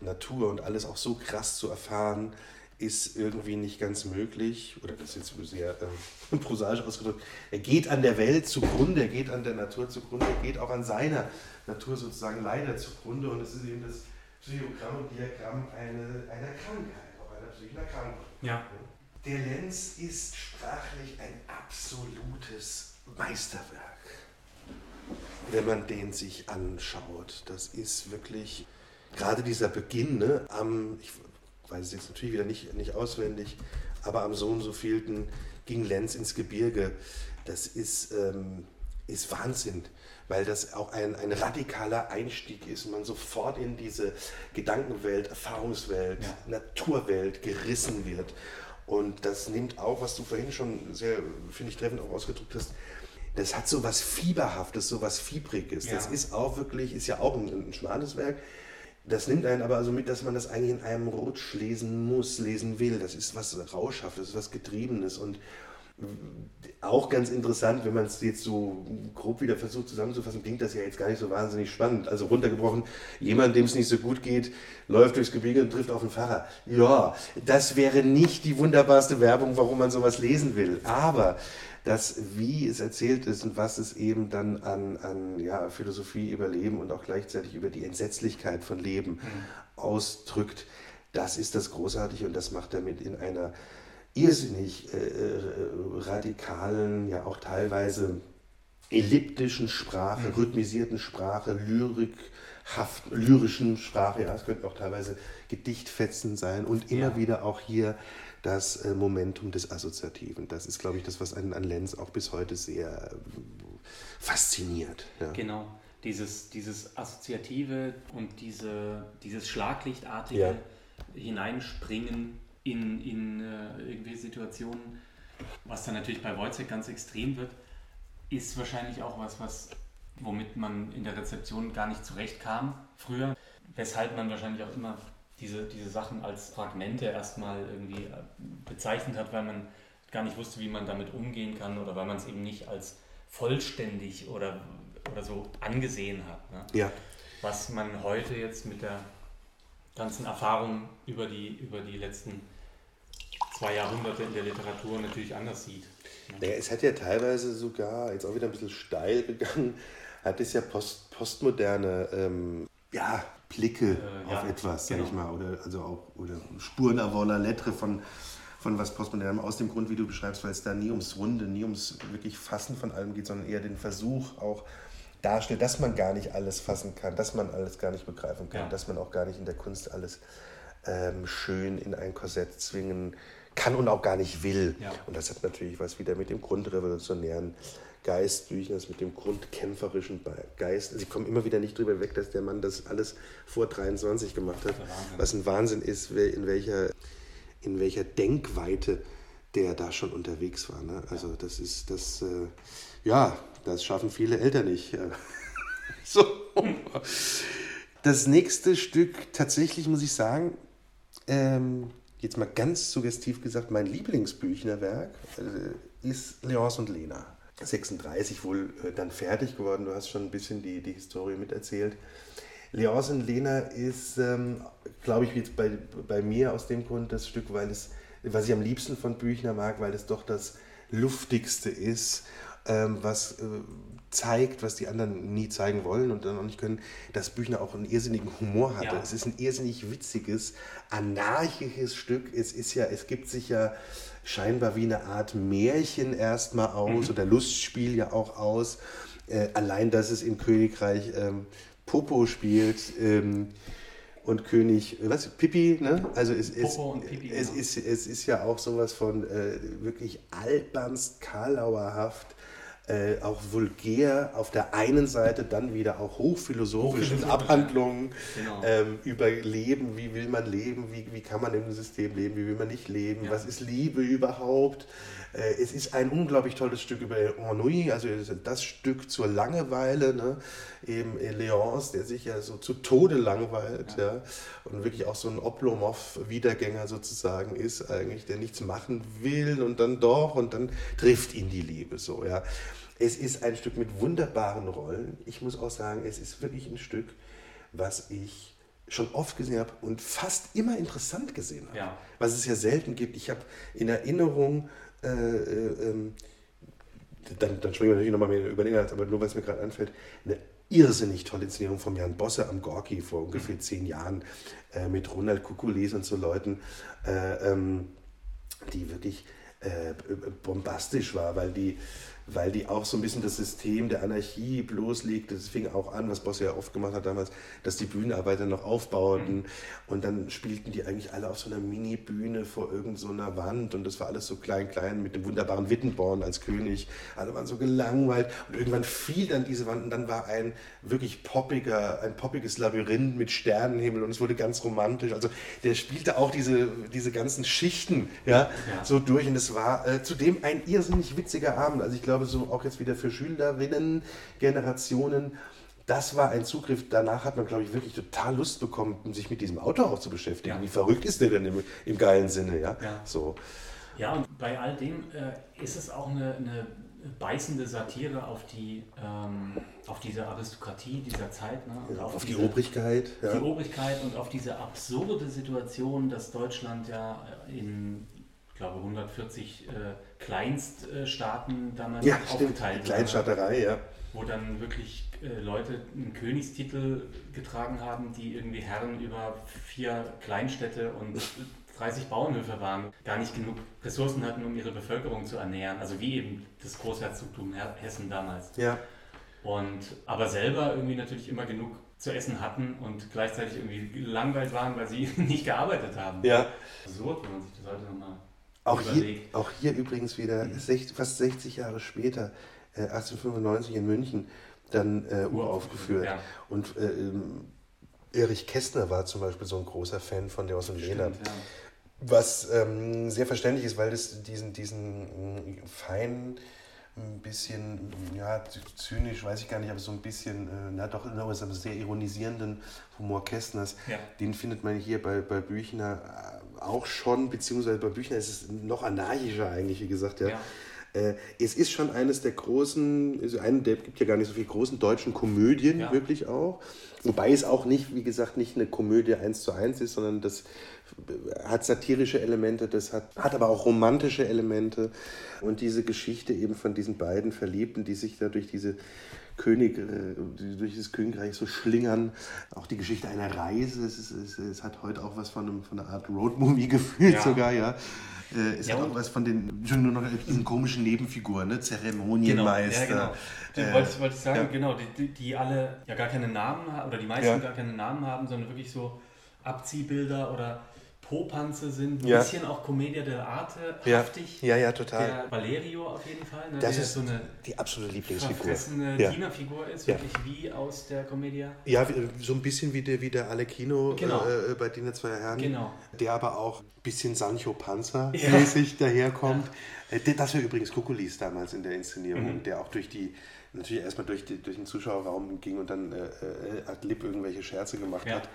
Natur und alles auch so krass zu erfahren, ist irgendwie nicht ganz möglich. Oder das ist jetzt sehr äh, prosaisch ausgedrückt. Er geht an der Welt zugrunde, er geht an der Natur zugrunde, er geht auch an seiner Natur sozusagen leider zugrunde. Und es ist eben das Psychogramm und Diagramm eine, einer Krankheit, auch einer psychischen Erkrankung. Ja. Der Lenz ist sprachlich ein absolutes Meisterwerk wenn man den sich anschaut. Das ist wirklich gerade dieser Beginn, ne, am, ich weiß es jetzt natürlich wieder nicht, nicht auswendig, aber am so und so vielten ging Lenz ins Gebirge. Das ist, ähm, ist Wahnsinn, weil das auch ein, ein radikaler Einstieg ist und man sofort in diese Gedankenwelt, Erfahrungswelt, ja. Naturwelt gerissen wird. Und das nimmt auch, was du vorhin schon sehr, finde ich, treffend auch ausgedrückt hast, das hat so was Fieberhaftes, so was Fiebriges. Ja. Das ist auch wirklich, ist ja auch ein, ein schmales Werk. Das nimmt einen aber also mit, dass man das eigentlich in einem Rutsch lesen muss, lesen will. Das ist was Rauschhaftes, was Getriebenes und auch ganz interessant, wenn man es jetzt so grob wieder versucht zusammenzufassen, klingt das ja jetzt gar nicht so wahnsinnig spannend. Also runtergebrochen, jemand, dem es nicht so gut geht, läuft durchs Gebirge und trifft auf einen Pfarrer. Ja, das wäre nicht die wunderbarste Werbung, warum man sowas lesen will. Aber das, wie es erzählt ist und was es eben dann an, an ja, Philosophie über Leben und auch gleichzeitig über die Entsetzlichkeit von Leben mhm. ausdrückt, das ist das Großartige und das macht er mit in einer irrsinnig äh, äh, radikalen, ja auch teilweise elliptischen Sprache, mhm. rhythmisierten Sprache, lyrikhaft, lyrischen Sprache, ja, es könnten auch teilweise Gedichtfetzen sein und immer ja. wieder auch hier das äh, Momentum des Assoziativen. Das ist, glaube ich, das, was einen an Lenz auch bis heute sehr äh, fasziniert. Ja. Genau, dieses, dieses Assoziative und diese, dieses Schlaglichtartige ja. Hineinspringen in, in äh, irgendwelche Situationen, was dann natürlich bei Wojciech ganz extrem wird, ist wahrscheinlich auch was, was womit man in der Rezeption gar nicht zurechtkam früher, weshalb man wahrscheinlich auch immer diese, diese Sachen als Fragmente erstmal irgendwie äh, bezeichnet hat, weil man gar nicht wusste, wie man damit umgehen kann oder weil man es eben nicht als vollständig oder, oder so angesehen hat. Ne? Ja. Was man heute jetzt mit der ganzen Erfahrung über die, über die letzten zwei Jahrhunderte in der Literatur natürlich anders sieht. Naja, es hat ja teilweise sogar, jetzt auch wieder ein bisschen steil gegangen, hat es ja post, postmoderne ähm, ja, Blicke äh, auf ja, etwas, genau. sag ich mal, oder, also auch, oder Spuren avant la lettre von, von was Postmodernem, aus dem Grund, wie du beschreibst, weil es da nie ums Runde, nie ums wirklich Fassen von allem geht, sondern eher den Versuch auch darstellt, dass man gar nicht alles fassen kann, dass man alles gar nicht begreifen kann, ja. dass man auch gar nicht in der Kunst alles ähm, schön in ein Korsett zwingen kann und auch gar nicht will. Ja. Und das hat natürlich was wieder mit dem grundrevolutionären Geist Büchners, mit dem grundkämpferischen Geist. Sie kommen immer wieder nicht drüber weg, dass der Mann das alles vor 23 gemacht hat. Was ein Wahnsinn ist, in welcher, in welcher Denkweite der da schon unterwegs war. Ne? Also das ist das, äh, ja, das schaffen viele Eltern nicht. so. Das nächste Stück, tatsächlich muss ich sagen, ähm, jetzt mal ganz suggestiv gesagt, mein Lieblingsbüchnerwerk äh, ist Leonce und Lena. 36 wohl äh, dann fertig geworden. Du hast schon ein bisschen die, die Historie miterzählt. Leonce und Lena ist, ähm, glaube ich, jetzt bei, bei mir aus dem Grund das Stück, weil es, was ich am liebsten von Büchner mag, weil es doch das luftigste ist, ähm, was äh, zeigt, was die anderen nie zeigen wollen und dann auch nicht können, dass Büchner auch einen irrsinnigen Humor hatte. Ja. Es ist ein irrsinnig witziges, anarchisches Stück. Es ist ja, es gibt sich ja scheinbar wie eine Art Märchen erstmal aus mhm. oder Lustspiel ja auch aus. Äh, allein, dass es im Königreich ähm, Popo spielt. Ähm, und König, was, Pippi, ne? Also es, es, Pipi, es, ja. ist, es ist ja auch sowas von äh, wirklich albernst, karlauerhaft äh, auch vulgär auf der einen Seite, dann wieder auch hochphilosophisch in Abhandlungen genau. ähm, über Leben, wie will man leben, wie, wie kann man im System leben, wie will man nicht leben, ja. was ist Liebe überhaupt. Äh, es ist ein unglaublich tolles Stück über Ennui, also das Stück zur Langeweile, ne? eben Leonce, der sich ja so zu Tode langweilt ja. ja? und wirklich auch so ein Oblomov-Wiedergänger sozusagen ist eigentlich, der nichts machen will und dann doch und dann trifft ihn die Liebe so, ja. Es ist ein Stück mit wunderbaren Rollen. Ich muss auch sagen, es ist wirklich ein Stück, was ich schon oft gesehen habe und fast immer interessant gesehen habe. Ja. Was es ja selten gibt. Ich habe in Erinnerung, äh, äh, ähm, dann, dann springen wir natürlich nochmal mehr über den Inhalt, aber nur weil es mir gerade anfällt, eine irrsinnig tolle Inszenierung von Jan Bosse am Gorki vor ungefähr zehn Jahren äh, mit Ronald Kukulis und so Leuten, äh, ähm, die wirklich äh, bombastisch war, weil die weil die auch so ein bisschen das System der Anarchie bloßlegte. Das fing auch an, was Boss ja oft gemacht hat damals, dass die Bühnenarbeiter noch aufbauten mhm. und dann spielten die eigentlich alle auf so einer Mini-Bühne vor irgendeiner so Wand und das war alles so klein, klein mit dem wunderbaren Wittenborn als König. Alle waren so gelangweilt und irgendwann fiel dann diese Wand und dann war ein wirklich poppiger, ein poppiges Labyrinth mit Sternenhimmel und es wurde ganz romantisch. Also der spielte auch diese, diese ganzen Schichten ja, ja. so durch und es war äh, zudem ein irrsinnig witziger Abend. Also ich glaube, glaube, so auch jetzt wieder für Schülerinnen, Generationen, das war ein Zugriff. Danach hat man, glaube ich, wirklich total Lust bekommen, sich mit diesem Auto auch zu beschäftigen. Ja. Wie verrückt ist der denn im, im geilen Sinne, ja? ja? So. Ja, und bei all dem äh, ist es auch eine, eine beißende Satire auf die ähm, auf diese Aristokratie dieser Zeit. Ne? Ja, auf, auf diese, die Obrigkeit. Die Obrigkeit und auf diese absurde Situation, dass Deutschland ja in, ich glaube, 140 äh, Kleinststaaten damals ja, aufgeteilt wurde. Kleinstaaterei, ja. Wo dann wirklich äh, Leute einen Königstitel getragen haben, die irgendwie Herren über vier Kleinstädte und 30 Bauernhöfe waren, gar nicht genug Ressourcen hatten, um ihre Bevölkerung zu ernähren. Also wie eben das Großherzogtum Hessen damals. Ja. Und aber selber irgendwie natürlich immer genug zu essen hatten und gleichzeitig irgendwie gelangweilt waren, weil sie nicht gearbeitet haben. Ja. Absurd, wenn man sich das heute nochmal auch. Hier, auch hier übrigens wieder mhm. fast 60 Jahre später, äh, 1895 in München, dann äh, uraufgeführt. Ja. Und äh, ähm, Erich Kästner war zum Beispiel so ein großer Fan von dem Lehner. Ja. Was ähm, sehr verständlich ist, weil das diesen, diesen mm, feinen, ein bisschen, ja, zynisch, weiß ich gar nicht, aber so ein bisschen, äh, na doch, aber sehr ironisierenden Humor Kästners, ja. den findet man hier bei, bei Büchner äh, auch schon, beziehungsweise bei Büchner ist es noch anarchischer eigentlich, wie gesagt, ja. ja. Äh, es ist schon eines der großen, also einen, der gibt ja gar nicht so viele großen deutschen Komödien, ja. wirklich auch. Wobei es auch nicht, wie gesagt, nicht eine Komödie eins zu eins ist, sondern das hat satirische Elemente, das hat, hat aber auch romantische Elemente. Und diese Geschichte eben von diesen beiden Verliebten, die sich da durch diese König, äh, durch das Königreich so schlingern. Auch die Geschichte einer Reise, es, ist, es, es hat heute auch was von, einem, von einer Art Roadmovie gefühlt ja. sogar, ja. Äh, es ja, hat auch was von den, schon nur noch diesen komischen Nebenfiguren, ne? Zeremonienmeister. Genau, ja, genau. Äh, wollte, wollte ich sagen, ja. genau, die, die alle ja gar keine Namen haben, oder die meisten gar keine Namen haben, sondern wirklich so Abziehbilder oder Popanze sind, ein ja. bisschen auch Commedia dell'arte haftig. Ja. ja, ja, total. Der Valerio auf jeden Fall. Ne, das ist so eine die absolute Lieblingsfigur. Eine ja. Dienerfigur ist, wirklich wie aus der Commedia. Ja, so ein bisschen wie der, wie der Alekino genau. äh, bei Diener zwei Herren. Genau. Der aber auch ein bisschen Sancho Panzer mäßig daherkommt. Äh, das war übrigens Kukulis damals in der Inszenierung, mhm. der auch durch die natürlich erstmal durch, die, durch den Zuschauerraum ging und dann äh, äh, ad lib irgendwelche Scherze gemacht hat.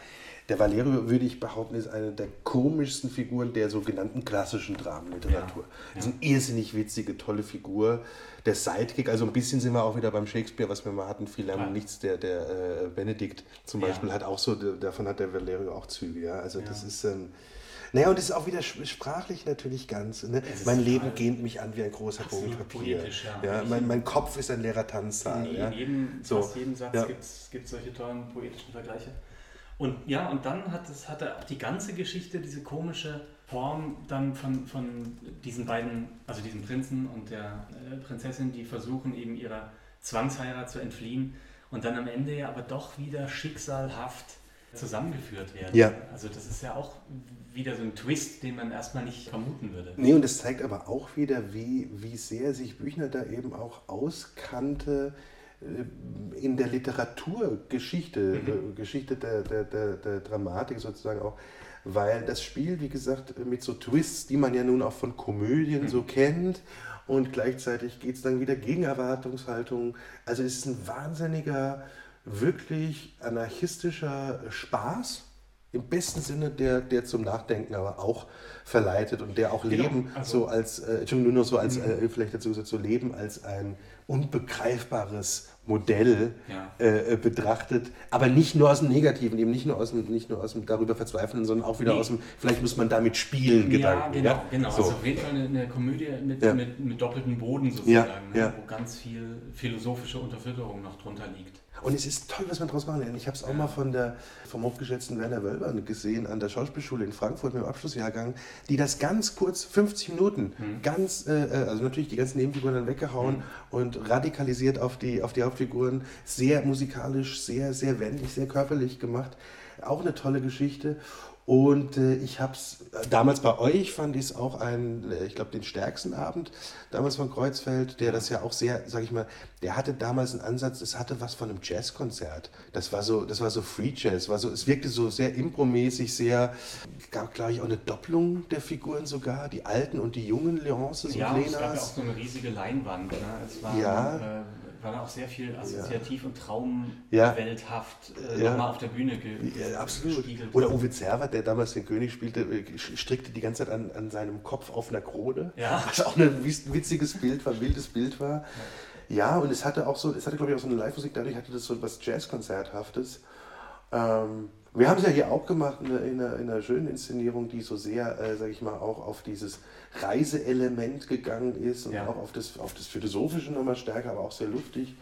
Der Valerio, würde ich behaupten, ist eine der komischsten Figuren der sogenannten klassischen Dramenliteratur. Ja, ja. ist eine irrsinnig witzige, tolle Figur. Der Sidekick, also ein bisschen sind wir auch wieder beim Shakespeare, was wir mal hatten, viel ja. nichts. Der, der äh, Benedikt zum Beispiel hat auch so, davon hat der Valerio auch Züge. Ja? Also das ist. Ähm, naja, und es ist auch wieder sprachlich natürlich ganz. Ne? Mein Leben gähnt mich an wie ein großer Bogen Papier. Ja. ja mein, mein Kopf ist ein leerer Tanzsaal. In, ja. in jedem, so. fast jedem Satz ja. gibt es solche tollen poetischen Vergleiche. Und ja, und dann hat es hatte auch die ganze Geschichte diese komische Form dann von, von diesen beiden, also diesem Prinzen und der äh, Prinzessin, die versuchen eben ihrer Zwangsheirat zu entfliehen und dann am Ende ja aber doch wieder schicksalhaft zusammengeführt werden. Ja. Also das ist ja auch wieder so ein Twist, den man erstmal nicht vermuten würde. Nee, und es zeigt aber auch wieder, wie, wie sehr sich Büchner da eben auch auskannte in der Literaturgeschichte, mhm. Äh, Geschichte der, der, der, der Dramatik sozusagen auch, weil das Spiel, wie gesagt, mit so Twists, die man ja nun auch von Komödien mhm. so kennt, und gleichzeitig geht es dann wieder gegen Erwartungshaltung. Also es ist ein wahnsinniger, wirklich anarchistischer Spaß, im besten Sinne, der, der zum Nachdenken aber auch verleitet und der auch genau, Leben also, so als, äh, nur noch so als, mhm. äh, vielleicht dazu gesagt, so Leben als ein unbegreifbares Modell ja. äh, betrachtet, aber nicht nur aus dem Negativen, eben nicht nur aus dem, nicht nur aus dem darüber Verzweifeln, sondern auch wieder nee. aus dem, vielleicht muss man damit spielen, ja, Gedanken. Genau, ja, genau. So. Also auf jeden Fall eine, eine Komödie mit, ja. mit, mit doppeltem Boden sozusagen, ne, wo ganz viel philosophische Unterfütterung noch drunter liegt. Und es ist toll, was man daraus machen kann. Ich habe es auch mal von der, vom hochgeschätzten Werner Wölber gesehen an der Schauspielschule in Frankfurt mit dem Abschlussjahrgang, die das ganz kurz, 50 Minuten, mhm. ganz, äh, äh, also natürlich die ganzen Nebenfiguren dann weggehauen mhm. und radikalisiert auf die, auf die Hauptfiguren, sehr musikalisch, sehr, sehr wendig, sehr körperlich gemacht. Auch eine tolle Geschichte. Und äh, ich habe es damals bei euch, fand ich es auch einen, äh, ich glaube, den stärksten Abend, damals von Kreuzfeld, der das ja auch sehr, sag ich mal, der hatte damals einen Ansatz, es hatte was von einem Jazzkonzert. Das war so, das war so Free Jazz, war so, es wirkte so sehr impromäßig, sehr, gab glaube ich auch eine Doppelung der Figuren sogar, die alten und die jungen Leonces ja, und Lenas. Ja, es gab ja auch so eine riesige Leinwand. Ne? Es war, ja. Äh, war da auch sehr viel assoziativ ja. und traumwelthaft äh, ja. nochmal auf der Bühne ge ja, absolut. Oder Uwe Zerwer, der damals den König spielte, äh, strickte die ganze Zeit an, an seinem Kopf auf einer Krone. Ja. Was auch ein witziges Bild war, wildes Bild war. Ja, und es hatte auch so, es hatte glaube ich auch so eine Live-Musik, dadurch hatte das so was Jazzkonzerthaftes. Ähm, wir haben es ja hier auch gemacht in einer, in einer, in einer schönen Inszenierung, die so sehr, äh, sage ich mal, auch auf dieses Reiseelement gegangen ist und ja. auch auf das, auf das Philosophische nochmal stärker, aber auch sehr luftig.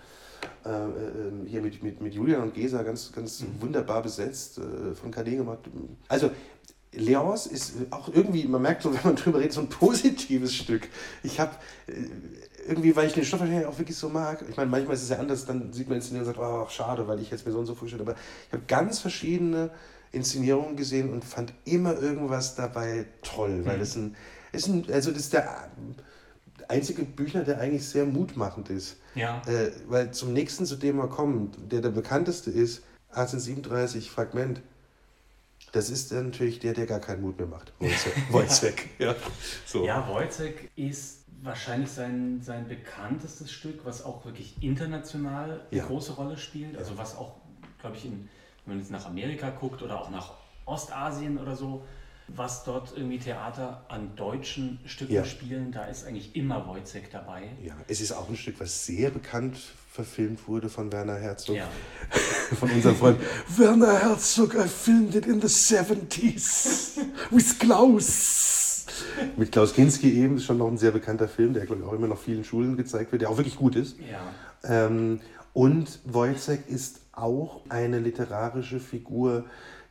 Äh, äh, hier mit, mit, mit Julian und Gesa ganz, ganz mhm. wunderbar besetzt, äh, von KD gemacht. Also Leons ist auch irgendwie, man merkt so, wenn man drüber redet, so ein positives Stück. Ich habe äh, irgendwie, weil ich den Stoff auch wirklich so mag, ich meine, manchmal ist es ja anders, dann sieht man Inszenierung und sagt, oh, schade, weil ich jetzt mir so und so vorstelle, aber ich habe ganz verschiedene Inszenierungen gesehen und fand immer irgendwas dabei toll, weil mhm. es ein, ist ein, also das ist der einzige Büchner, der eigentlich sehr mutmachend ist. Ja. Äh, weil zum nächsten, zu dem wir kommen, der der bekannteste ist, 1837 Fragment, das ist natürlich der, der gar keinen Mut mehr macht. Wojciech. ja. So. ja, Wojciech ist wahrscheinlich sein, sein bekanntestes Stück, was auch wirklich international eine ja. große Rolle spielt. Also was auch, glaube ich, in, wenn man jetzt nach Amerika guckt oder auch nach Ostasien oder so, was dort irgendwie Theater an deutschen Stücken ja. spielen, da ist eigentlich immer Wojciech dabei. Ja, es ist auch ein Stück, was sehr bekannt verfilmt wurde von Werner Herzog. Ja. von unserem Freund Werner Herzog, I filmed it in the 70s with Klaus. Mit Klaus Kinski eben, ist schon noch ein sehr bekannter Film, der glaube ich auch immer noch vielen Schulen gezeigt wird, der auch wirklich gut ist. Ja. Ähm, und Wojciech ist auch eine literarische Figur,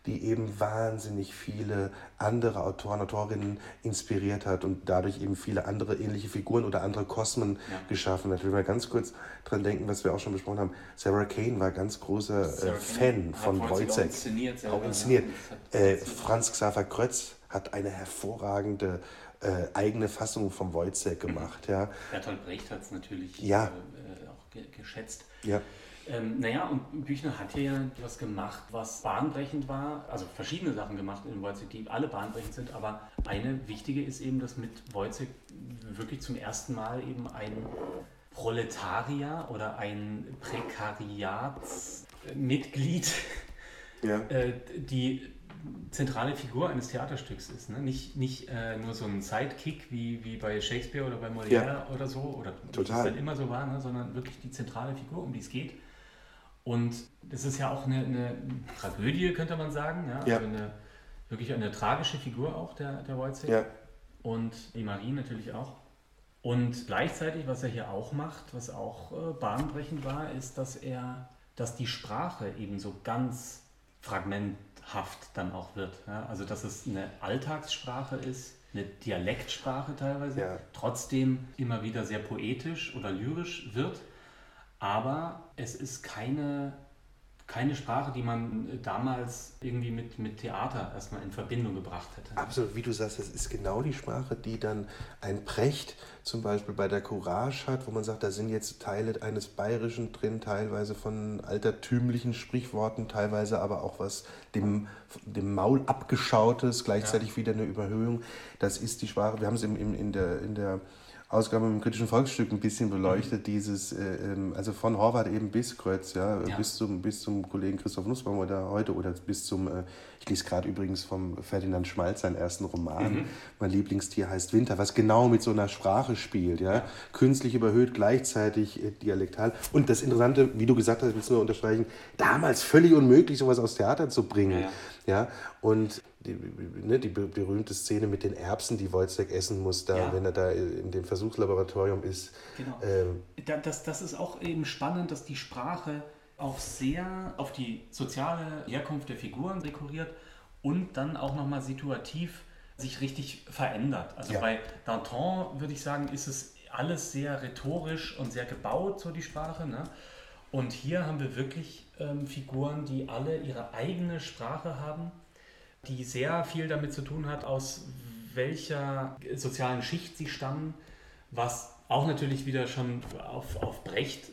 die eben wahnsinnig viele andere Autoren, Autorinnen inspiriert hat und dadurch eben viele andere ähnliche Figuren oder andere Kosmen ja. geschaffen hat. Ich will mal ganz kurz dran denken, was wir auch schon besprochen haben. Sarah Kane war ganz großer äh, Fan von Wojciech. Auch inszeniert. Auch inszeniert. Äh, Franz Xaver Krötz hat eine hervorragende äh, eigene Fassung vom Wojciech gemacht. Ja. Bertolt Brecht hat es natürlich ja. Äh, auch ge geschätzt. Ja. Ähm, naja, und Büchner hat hier ja was gemacht, was bahnbrechend war. Also verschiedene Sachen gemacht in Wojciech, die alle bahnbrechend sind. Aber eine wichtige ist eben, dass mit Wojciech wirklich zum ersten Mal eben ein Proletarier oder ein Prekariatsmitglied ja. äh, die zentrale Figur eines Theaterstücks ist. Ne? Nicht, nicht äh, nur so ein Sidekick wie, wie bei Shakespeare oder bei Molière ja. oder so, oder Total. das dann immer so war, ne? sondern wirklich die zentrale Figur, um die es geht. Und das ist ja auch eine, eine Tragödie, könnte man sagen. Ja? ja. Also eine, wirklich eine tragische Figur auch, der, der Wojciech. Ja. Und die Marie natürlich auch. Und gleichzeitig, was er hier auch macht, was auch äh, bahnbrechend war, ist, dass er, dass die Sprache eben so ganz fragmenthaft dann auch wird. Ja? Also dass es eine Alltagssprache ist, eine Dialektsprache teilweise, ja. trotzdem immer wieder sehr poetisch oder lyrisch wird aber es ist keine, keine Sprache, die man damals irgendwie mit, mit Theater erstmal in Verbindung gebracht hätte. Absolut, wie du sagst, das ist genau die Sprache, die dann ein Precht zum Beispiel bei der Courage hat, wo man sagt, da sind jetzt Teile eines Bayerischen drin, teilweise von altertümlichen Sprichworten, teilweise aber auch was dem, dem Maul abgeschautes, gleichzeitig ja. wieder eine Überhöhung. Das ist die Sprache, wir haben es in, in, in der, in der Ausgabe im kritischen Volksstück ein bisschen beleuchtet, mhm. dieses, äh, ähm, also von Horvath eben bis Kreuz, ja, ja, Bis, zum, bis zum Kollegen Christoph Nussbaum oder heute oder bis zum, äh, ich lese gerade übrigens vom Ferdinand Schmalz seinen ersten Roman, mhm. mein Lieblingstier heißt Winter, was genau mit so einer Sprache spielt, ja, ja. künstlich überhöht, gleichzeitig äh, dialektal. Und das Interessante, wie du gesagt hast, willst du nur unterstreichen, damals völlig unmöglich, sowas aus Theater zu bringen. Ja, ja. Und die, ne, die berühmte Szene mit den Erbsen, die Wojciech essen muss, da, ja. wenn er da in dem Versuchslaboratorium ist. Genau. Ähm, das, das ist auch eben spannend, dass die Sprache auch sehr auf die soziale Herkunft der Figuren rekurriert und dann auch nochmal situativ sich richtig verändert. Also ja. bei Danton würde ich sagen, ist es alles sehr rhetorisch und sehr gebaut, so die Sprache. Ne? Und hier haben wir wirklich ähm, Figuren, die alle ihre eigene Sprache haben die sehr viel damit zu tun hat, aus welcher sozialen Schicht sie stammen, was auch natürlich wieder schon auf, auf Brecht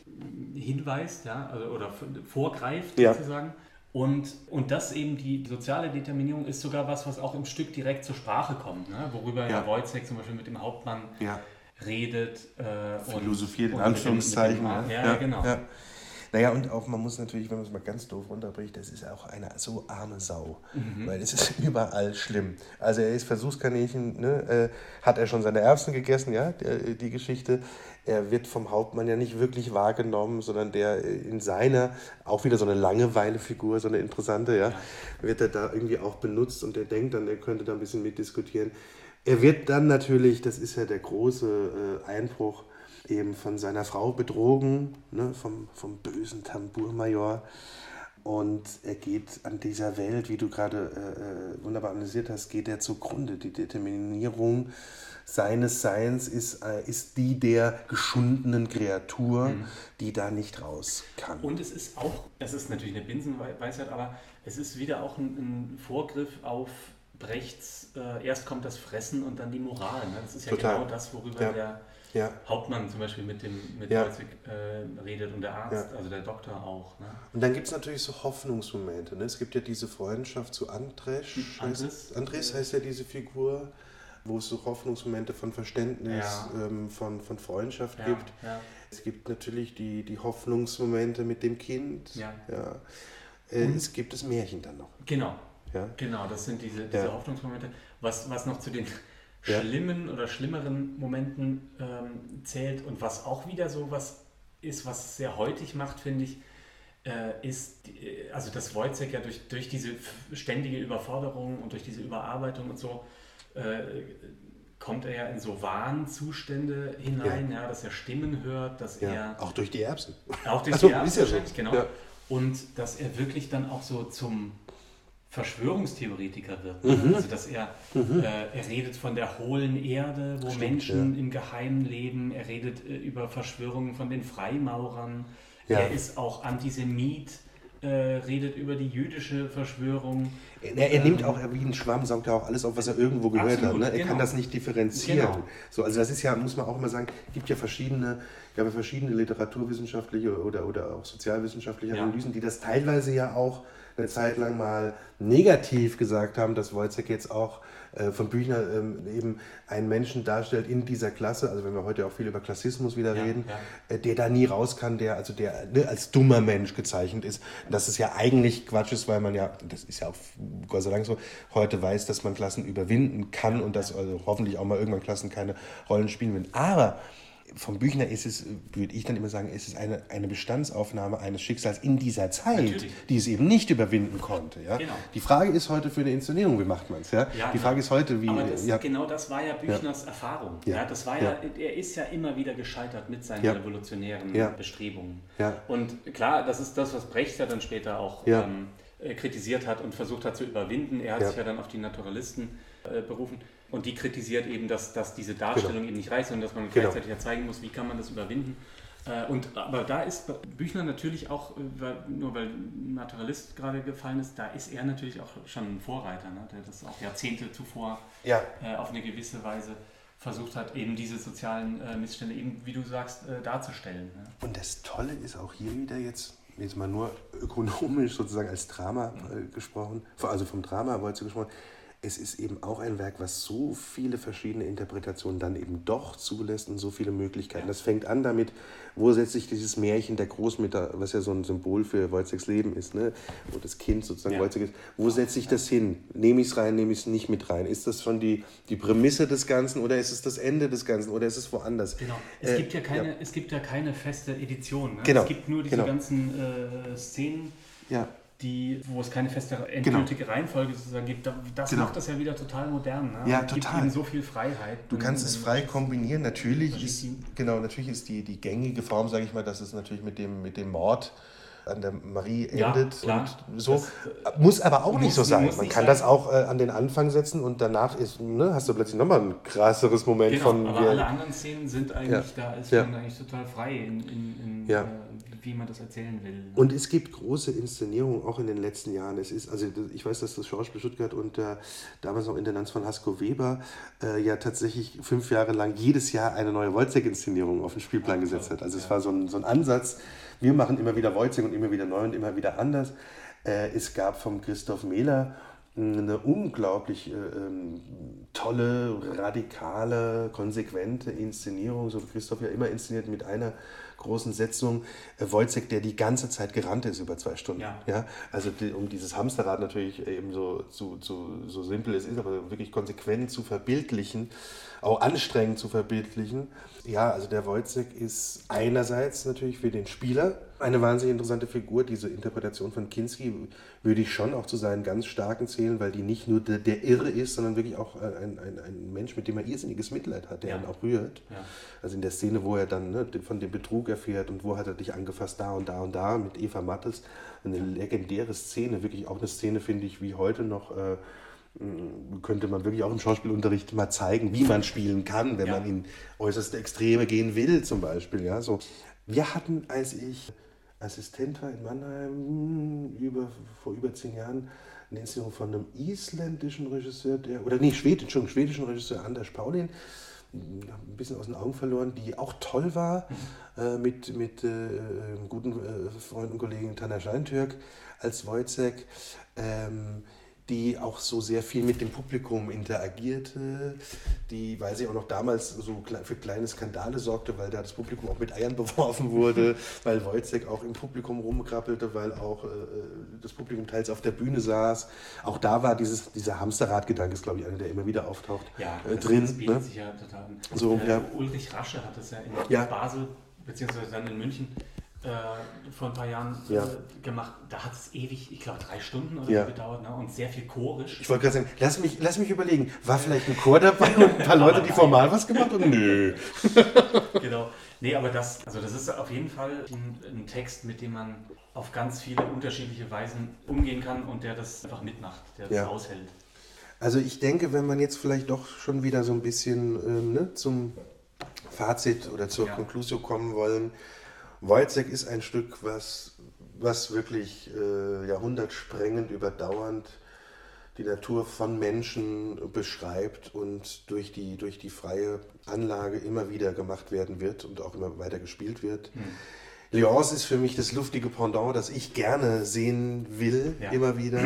hinweist ja, also, oder vorgreift ja. sozusagen. Und, und das eben die soziale Determinierung ist sogar was, was auch im Stück direkt zur Sprache kommt, ne? worüber ja, ja Wojciech zum Beispiel mit dem Hauptmann ja. redet. Äh, Philosophiert in Anführungszeichen. Dem, dem, ja, genau. Naja, und auch, man muss natürlich, wenn man es mal ganz doof runterbricht, das ist auch eine so arme Sau. Mhm. Weil es ist überall schlimm. Also er ist Versuchskaninchen, ne, äh, hat er schon seine Erbsen gegessen, ja, der, die Geschichte. Er wird vom Hauptmann ja nicht wirklich wahrgenommen, sondern der in seiner, auch wieder so eine Langeweilefigur, so eine interessante, ja, wird er da irgendwie auch benutzt und er denkt dann, er könnte da ein bisschen mitdiskutieren. Er wird dann natürlich, das ist ja der große äh, Einbruch, eben von seiner Frau betrogen, ne, vom, vom bösen Tambourmajor. Und er geht an dieser Welt, wie du gerade äh, äh, wunderbar analysiert hast, geht er zugrunde. Die Determinierung seines Seins ist, äh, ist die der geschundenen Kreatur, mhm. die da nicht raus kann. Und es ist auch, es ist natürlich eine Binsenweisheit, aber es ist wieder auch ein, ein Vorgriff auf Brechts, äh, erst kommt das Fressen und dann die Moral. Ne? Das ist ja Total. genau das, worüber ja. der ja. Hauptmann zum Beispiel mit dem mit ja. äh, redet und der Arzt, ja. also der Doktor auch. Ne? Und dann gibt es natürlich so Hoffnungsmomente. Ne? Es gibt ja diese Freundschaft zu Andres. Andres, Andres heißt ja diese Figur, wo es so Hoffnungsmomente von Verständnis, ähm, von, von Freundschaft gibt. Es gibt natürlich die, die Hoffnungsmomente mit dem Kind. Ja. Äh, es gibt das Märchen dann noch. Genau. Genau, das sind diese, diese Hoffnungsmomente. Was, was noch zu den ja. schlimmen oder schlimmeren Momenten ähm, zählt und was auch wieder so was ist, was sehr heutig macht, finde ich, äh, ist, äh, also dass Wojciech ja durch, durch diese ständige Überforderung und durch diese Überarbeitung und so äh, kommt er ja in so Warnzustände hinein, ja. ja. dass er Stimmen hört, dass ja. er... Auch durch die Erbsen. Auch durch also, die Erbsen wahrscheinlich, ja genau. Und dass er wirklich dann auch so zum Verschwörungstheoretiker wird. Mhm. Also dass er, mhm. äh, er redet von der hohlen Erde, wo Stimmt, Menschen ja. im Geheimen leben. Er redet äh, über Verschwörungen von den Freimaurern. Ja. Er ist auch Antisemit. Äh, redet über die jüdische Verschwörung. Er, er nimmt auch wie ein Schwamm, saugt er auch alles auf, was er irgendwo gehört Absolut, hat. Ne? Er genau. kann das nicht differenzieren. Genau. So, also das ist ja, muss man auch immer sagen, gibt ja verschiedene, gab ja verschiedene literaturwissenschaftliche oder, oder auch sozialwissenschaftliche Analysen, ja. die das teilweise ja auch eine Zeit lang mal negativ gesagt haben, dass Wojciech jetzt auch äh, von Büchner ähm, eben einen Menschen darstellt in dieser Klasse, also wenn wir heute auch viel über Klassismus wieder ja, reden, ja. Äh, der da nie raus kann, der also der ne, als dummer Mensch gezeichnet ist. Dass es ja eigentlich Quatsch ist, weil man ja, das ist ja auch Gott sei Dank so, heute weiß, dass man Klassen überwinden kann und dass also hoffentlich auch mal irgendwann Klassen keine Rollen spielen werden. Aber vom Büchner ist es, würde ich dann immer sagen, ist es eine, eine Bestandsaufnahme eines Schicksals in dieser Zeit, Natürlich. die es eben nicht überwinden konnte. Ja? Genau. Die Frage ist heute für eine Inszenierung, wie macht man es? Ja? ja? die Frage ist heute, wie. Aber das, ja. genau das war ja Büchners Erfahrung. Ja. das war ja, Er ist ja immer wieder gescheitert mit seinen revolutionären Bestrebungen. Und klar, das ist das, was Brecht ja dann später auch ähm, äh, kritisiert hat und versucht hat zu überwinden. Er hat sich ja dann auf die Naturalisten äh, berufen. Und die kritisiert eben, dass, dass diese Darstellung genau. eben nicht reicht, sondern dass man genau. gleichzeitig ja zeigen muss, wie kann man das überwinden. Äh, und, aber da ist Büchner natürlich auch, äh, weil, nur weil Naturalist gerade gefallen ist, da ist er natürlich auch schon ein Vorreiter, ne? der das auch Jahrzehnte zuvor ja. äh, auf eine gewisse Weise versucht hat, eben diese sozialen äh, Missstände eben, wie du sagst, äh, darzustellen. Ne? Und das Tolle ist auch hier wieder jetzt, jetzt mal nur ökonomisch sozusagen als Drama äh, gesprochen, also vom Drama wollte gesprochen, es ist eben auch ein Werk, was so viele verschiedene Interpretationen dann eben doch zulässt und so viele Möglichkeiten. Das fängt an damit, wo setzt sich dieses Märchen der Großmutter, was ja so ein Symbol für Wojciechs Leben ist, ne? wo das Kind sozusagen ja. Wojciech ist, wo setze ich das hin? Nehme ich es rein, nehme ich es nicht mit rein? Ist das schon die, die Prämisse des Ganzen oder ist es das Ende des Ganzen oder ist es woanders? Genau, es, äh, gibt, ja keine, ja. es gibt ja keine feste Edition. Ne? Genau. Es gibt nur diese genau. ganzen äh, Szenen. Ja die, wo es keine feste endgültige genau. Reihenfolge sozusagen gibt. Das genau. macht das ja wieder total modern. Ne? Ja, total. Gibt ihnen so viel Freiheit. Du kannst es frei kombinieren. Natürlich ist, genau, natürlich ist die, die gängige Form, sage ich mal, dass es natürlich mit dem, mit dem Mord an der Marie endet ja, und so. Das, muss aber auch muss, nicht so sein. Man kann sein. das auch äh, an den Anfang setzen und danach ist, ne, hast du plötzlich nochmal ein krasseres Moment genau, von. Aber alle anderen Szenen sind eigentlich, ja. da ist ja. eigentlich total frei in, in, in ja. Äh, wie man das erzählen will. Ne? Und es gibt große Inszenierungen auch in den letzten Jahren. Es ist, also ich weiß, dass das Schauspiel Stuttgart und äh, damals noch Intendanz von Hasko Weber äh, ja tatsächlich fünf Jahre lang jedes Jahr eine neue Wojciech-Inszenierung auf den Spielplan gesetzt hat. Also es war so ein, so ein Ansatz, wir machen immer wieder Wojciech und immer wieder neu und immer wieder anders. Äh, es gab vom Christoph Mähler eine unglaublich äh, ähm, tolle, radikale, konsequente Inszenierung. So wie Christoph ja immer inszeniert mit einer großen Setzung. Äh, Wojciech, der die ganze Zeit gerannt ist über zwei Stunden. Ja. ja? Also die, um dieses Hamsterrad natürlich eben so, so, so, so simpel es ist, aber wirklich konsequent zu verbildlichen, auch anstrengend zu verbildlichen. Ja, also der Wojciech ist einerseits natürlich für den Spieler eine wahnsinnig interessante Figur. Diese Interpretation von Kinski würde ich schon auch zu seinen ganz starken zählen, weil die nicht nur der, der Irre ist, sondern wirklich auch ein, ein, ein Mensch, mit dem er irrsinniges Mitleid hat, der ja. ihn auch rührt. Ja. Also in der Szene, wo er dann ne, von dem Betrug erfährt und wo hat er dich angefasst, da und da und da mit Eva Mattes. Eine legendäre Szene, wirklich auch eine Szene, finde ich, wie heute noch. Äh, könnte man wirklich auch im Schauspielunterricht mal zeigen, wie man spielen kann, wenn ja. man in äußerste Extreme gehen will, zum Beispiel. Ja, so. Wir hatten, als ich Assistent war in Mannheim über, vor über zehn Jahren eine Inszenierung von einem isländischen Regisseur, der, oder nee, Schweden, schon schwedischen Regisseur Anders Paulin, ein bisschen aus den Augen verloren, die auch toll war, mhm. äh, mit, mit äh, guten äh, Freund und Kollegen Tanner Scheintürk als Wojciech. Ähm, die auch so sehr viel mit dem Publikum interagierte, die, weil sie auch noch damals so für kleine Skandale sorgte, weil da das Publikum auch mit Eiern beworfen wurde, weil Wojciech auch im Publikum rumkrabbelte, weil auch äh, das Publikum teils auf der Bühne saß. Auch da war dieses, dieser Hamsterrad-Gedanke, ist glaube ich einer, der immer wieder auftaucht, ja, äh, drin. Ne? sich ja total. So, äh, ja. Ulrich Rasche hat das ja in ja. Basel, beziehungsweise dann in München, äh, vor ein paar Jahren ja. äh, gemacht. Da hat es ewig, ich glaube, drei Stunden oder ja. so gedauert ne? und sehr viel chorisch. Ich wollte gerade sagen, lass mich, lass mich überlegen, war vielleicht ein Chor dabei und ein paar Leute, die formal was gemacht haben? Nö. genau. Nee, aber das, also das ist auf jeden Fall ein, ein, Text, mit dem man auf ganz viele unterschiedliche Weisen umgehen kann und der das einfach mitmacht, der das ja. aushält. Also ich denke, wenn man jetzt vielleicht doch schon wieder so ein bisschen ähm, ne, zum Fazit oder zur ja. Konklusion kommen wollen, Wojciech ist ein Stück, was, was wirklich äh, jahrhundertsprengend, überdauernd die Natur von Menschen beschreibt und durch die, durch die freie Anlage immer wieder gemacht werden wird und auch immer weiter gespielt wird. Mhm. Leonce ist für mich das luftige Pendant, das ich gerne sehen will, ja. immer wieder.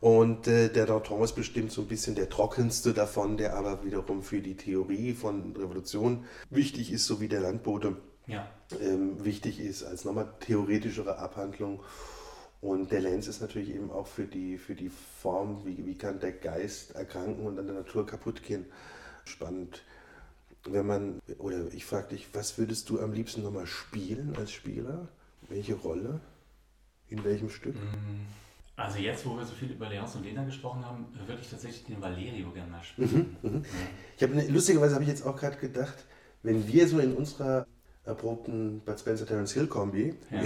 Und äh, der Danton ist bestimmt so ein bisschen der trockenste davon, der aber wiederum für die Theorie von Revolution wichtig ist, so wie der Landbote ja. ähm, wichtig ist als nochmal theoretischere Abhandlung. Und der Lenz ist natürlich eben auch für die, für die Form, wie, wie kann der Geist erkranken und an der Natur kaputt gehen, spannend. Wenn man, oder ich frage dich, was würdest du am liebsten nochmal spielen als Spieler? Welche Rolle? In welchem Stück? Mm, also jetzt, wo wir so viel über Leons und Lena gesprochen haben, würde ich tatsächlich den Valerio gerne mal spielen. Mhm, mhm. Ich habe lustigerweise habe ich jetzt auch gerade gedacht, wenn wir so in unserer erprobten Bud Spencer Terence Hill Kombi ja.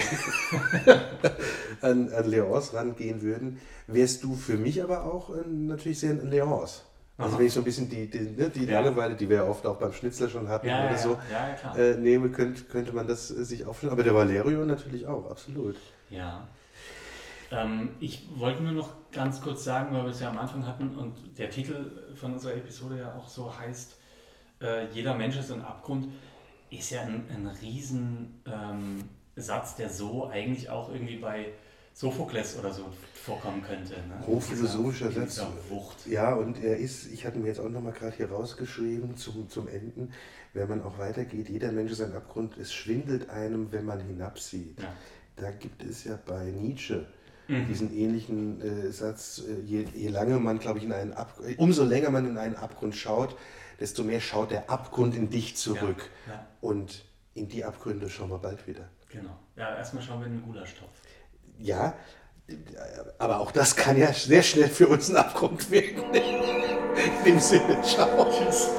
an, an Leons rangehen würden, wärst du für mich aber auch äh, natürlich sehr ein Leons. Also Aha. wenn ich so ein bisschen die, die, ne, die ja. Langeweile, die wir oft auch beim Schnitzler schon hatten ja, oder ja, so, äh, nehme, könnte, könnte man das äh, sich aufstellen. Aber der Valerio natürlich auch, absolut. Ja. Ähm, ich wollte nur noch ganz kurz sagen, weil wir es ja am Anfang hatten und der Titel von unserer Episode ja auch so heißt, äh, jeder Mensch ist ein Abgrund ist ja ein, ein Riesensatz, ähm, der so eigentlich auch irgendwie bei Sophokles oder so vorkommen könnte. Ne? Hochphilosophischer Satz. Wucht. Ja, und er ist, ich hatte mir jetzt auch nochmal gerade hier rausgeschrieben zum, zum Enden, wenn man auch weitergeht, jeder Mensch ist ein Abgrund, es schwindelt einem, wenn man hinabsieht. Ja. Da gibt es ja bei Nietzsche mhm. diesen ähnlichen äh, Satz, äh, je, je lange man, glaube ich, in einen Abgrund, umso länger man in einen Abgrund schaut, desto mehr schaut der Abgrund in dich zurück. Ja, ja. Und in die Abgründe schauen wir bald wieder. Genau. Ja, erstmal schauen wir in den Gulaschtopf. Ja, aber auch das kann ja sehr schnell für uns ein Abgrund werden. In dem Sinne, ciao. Tschüss.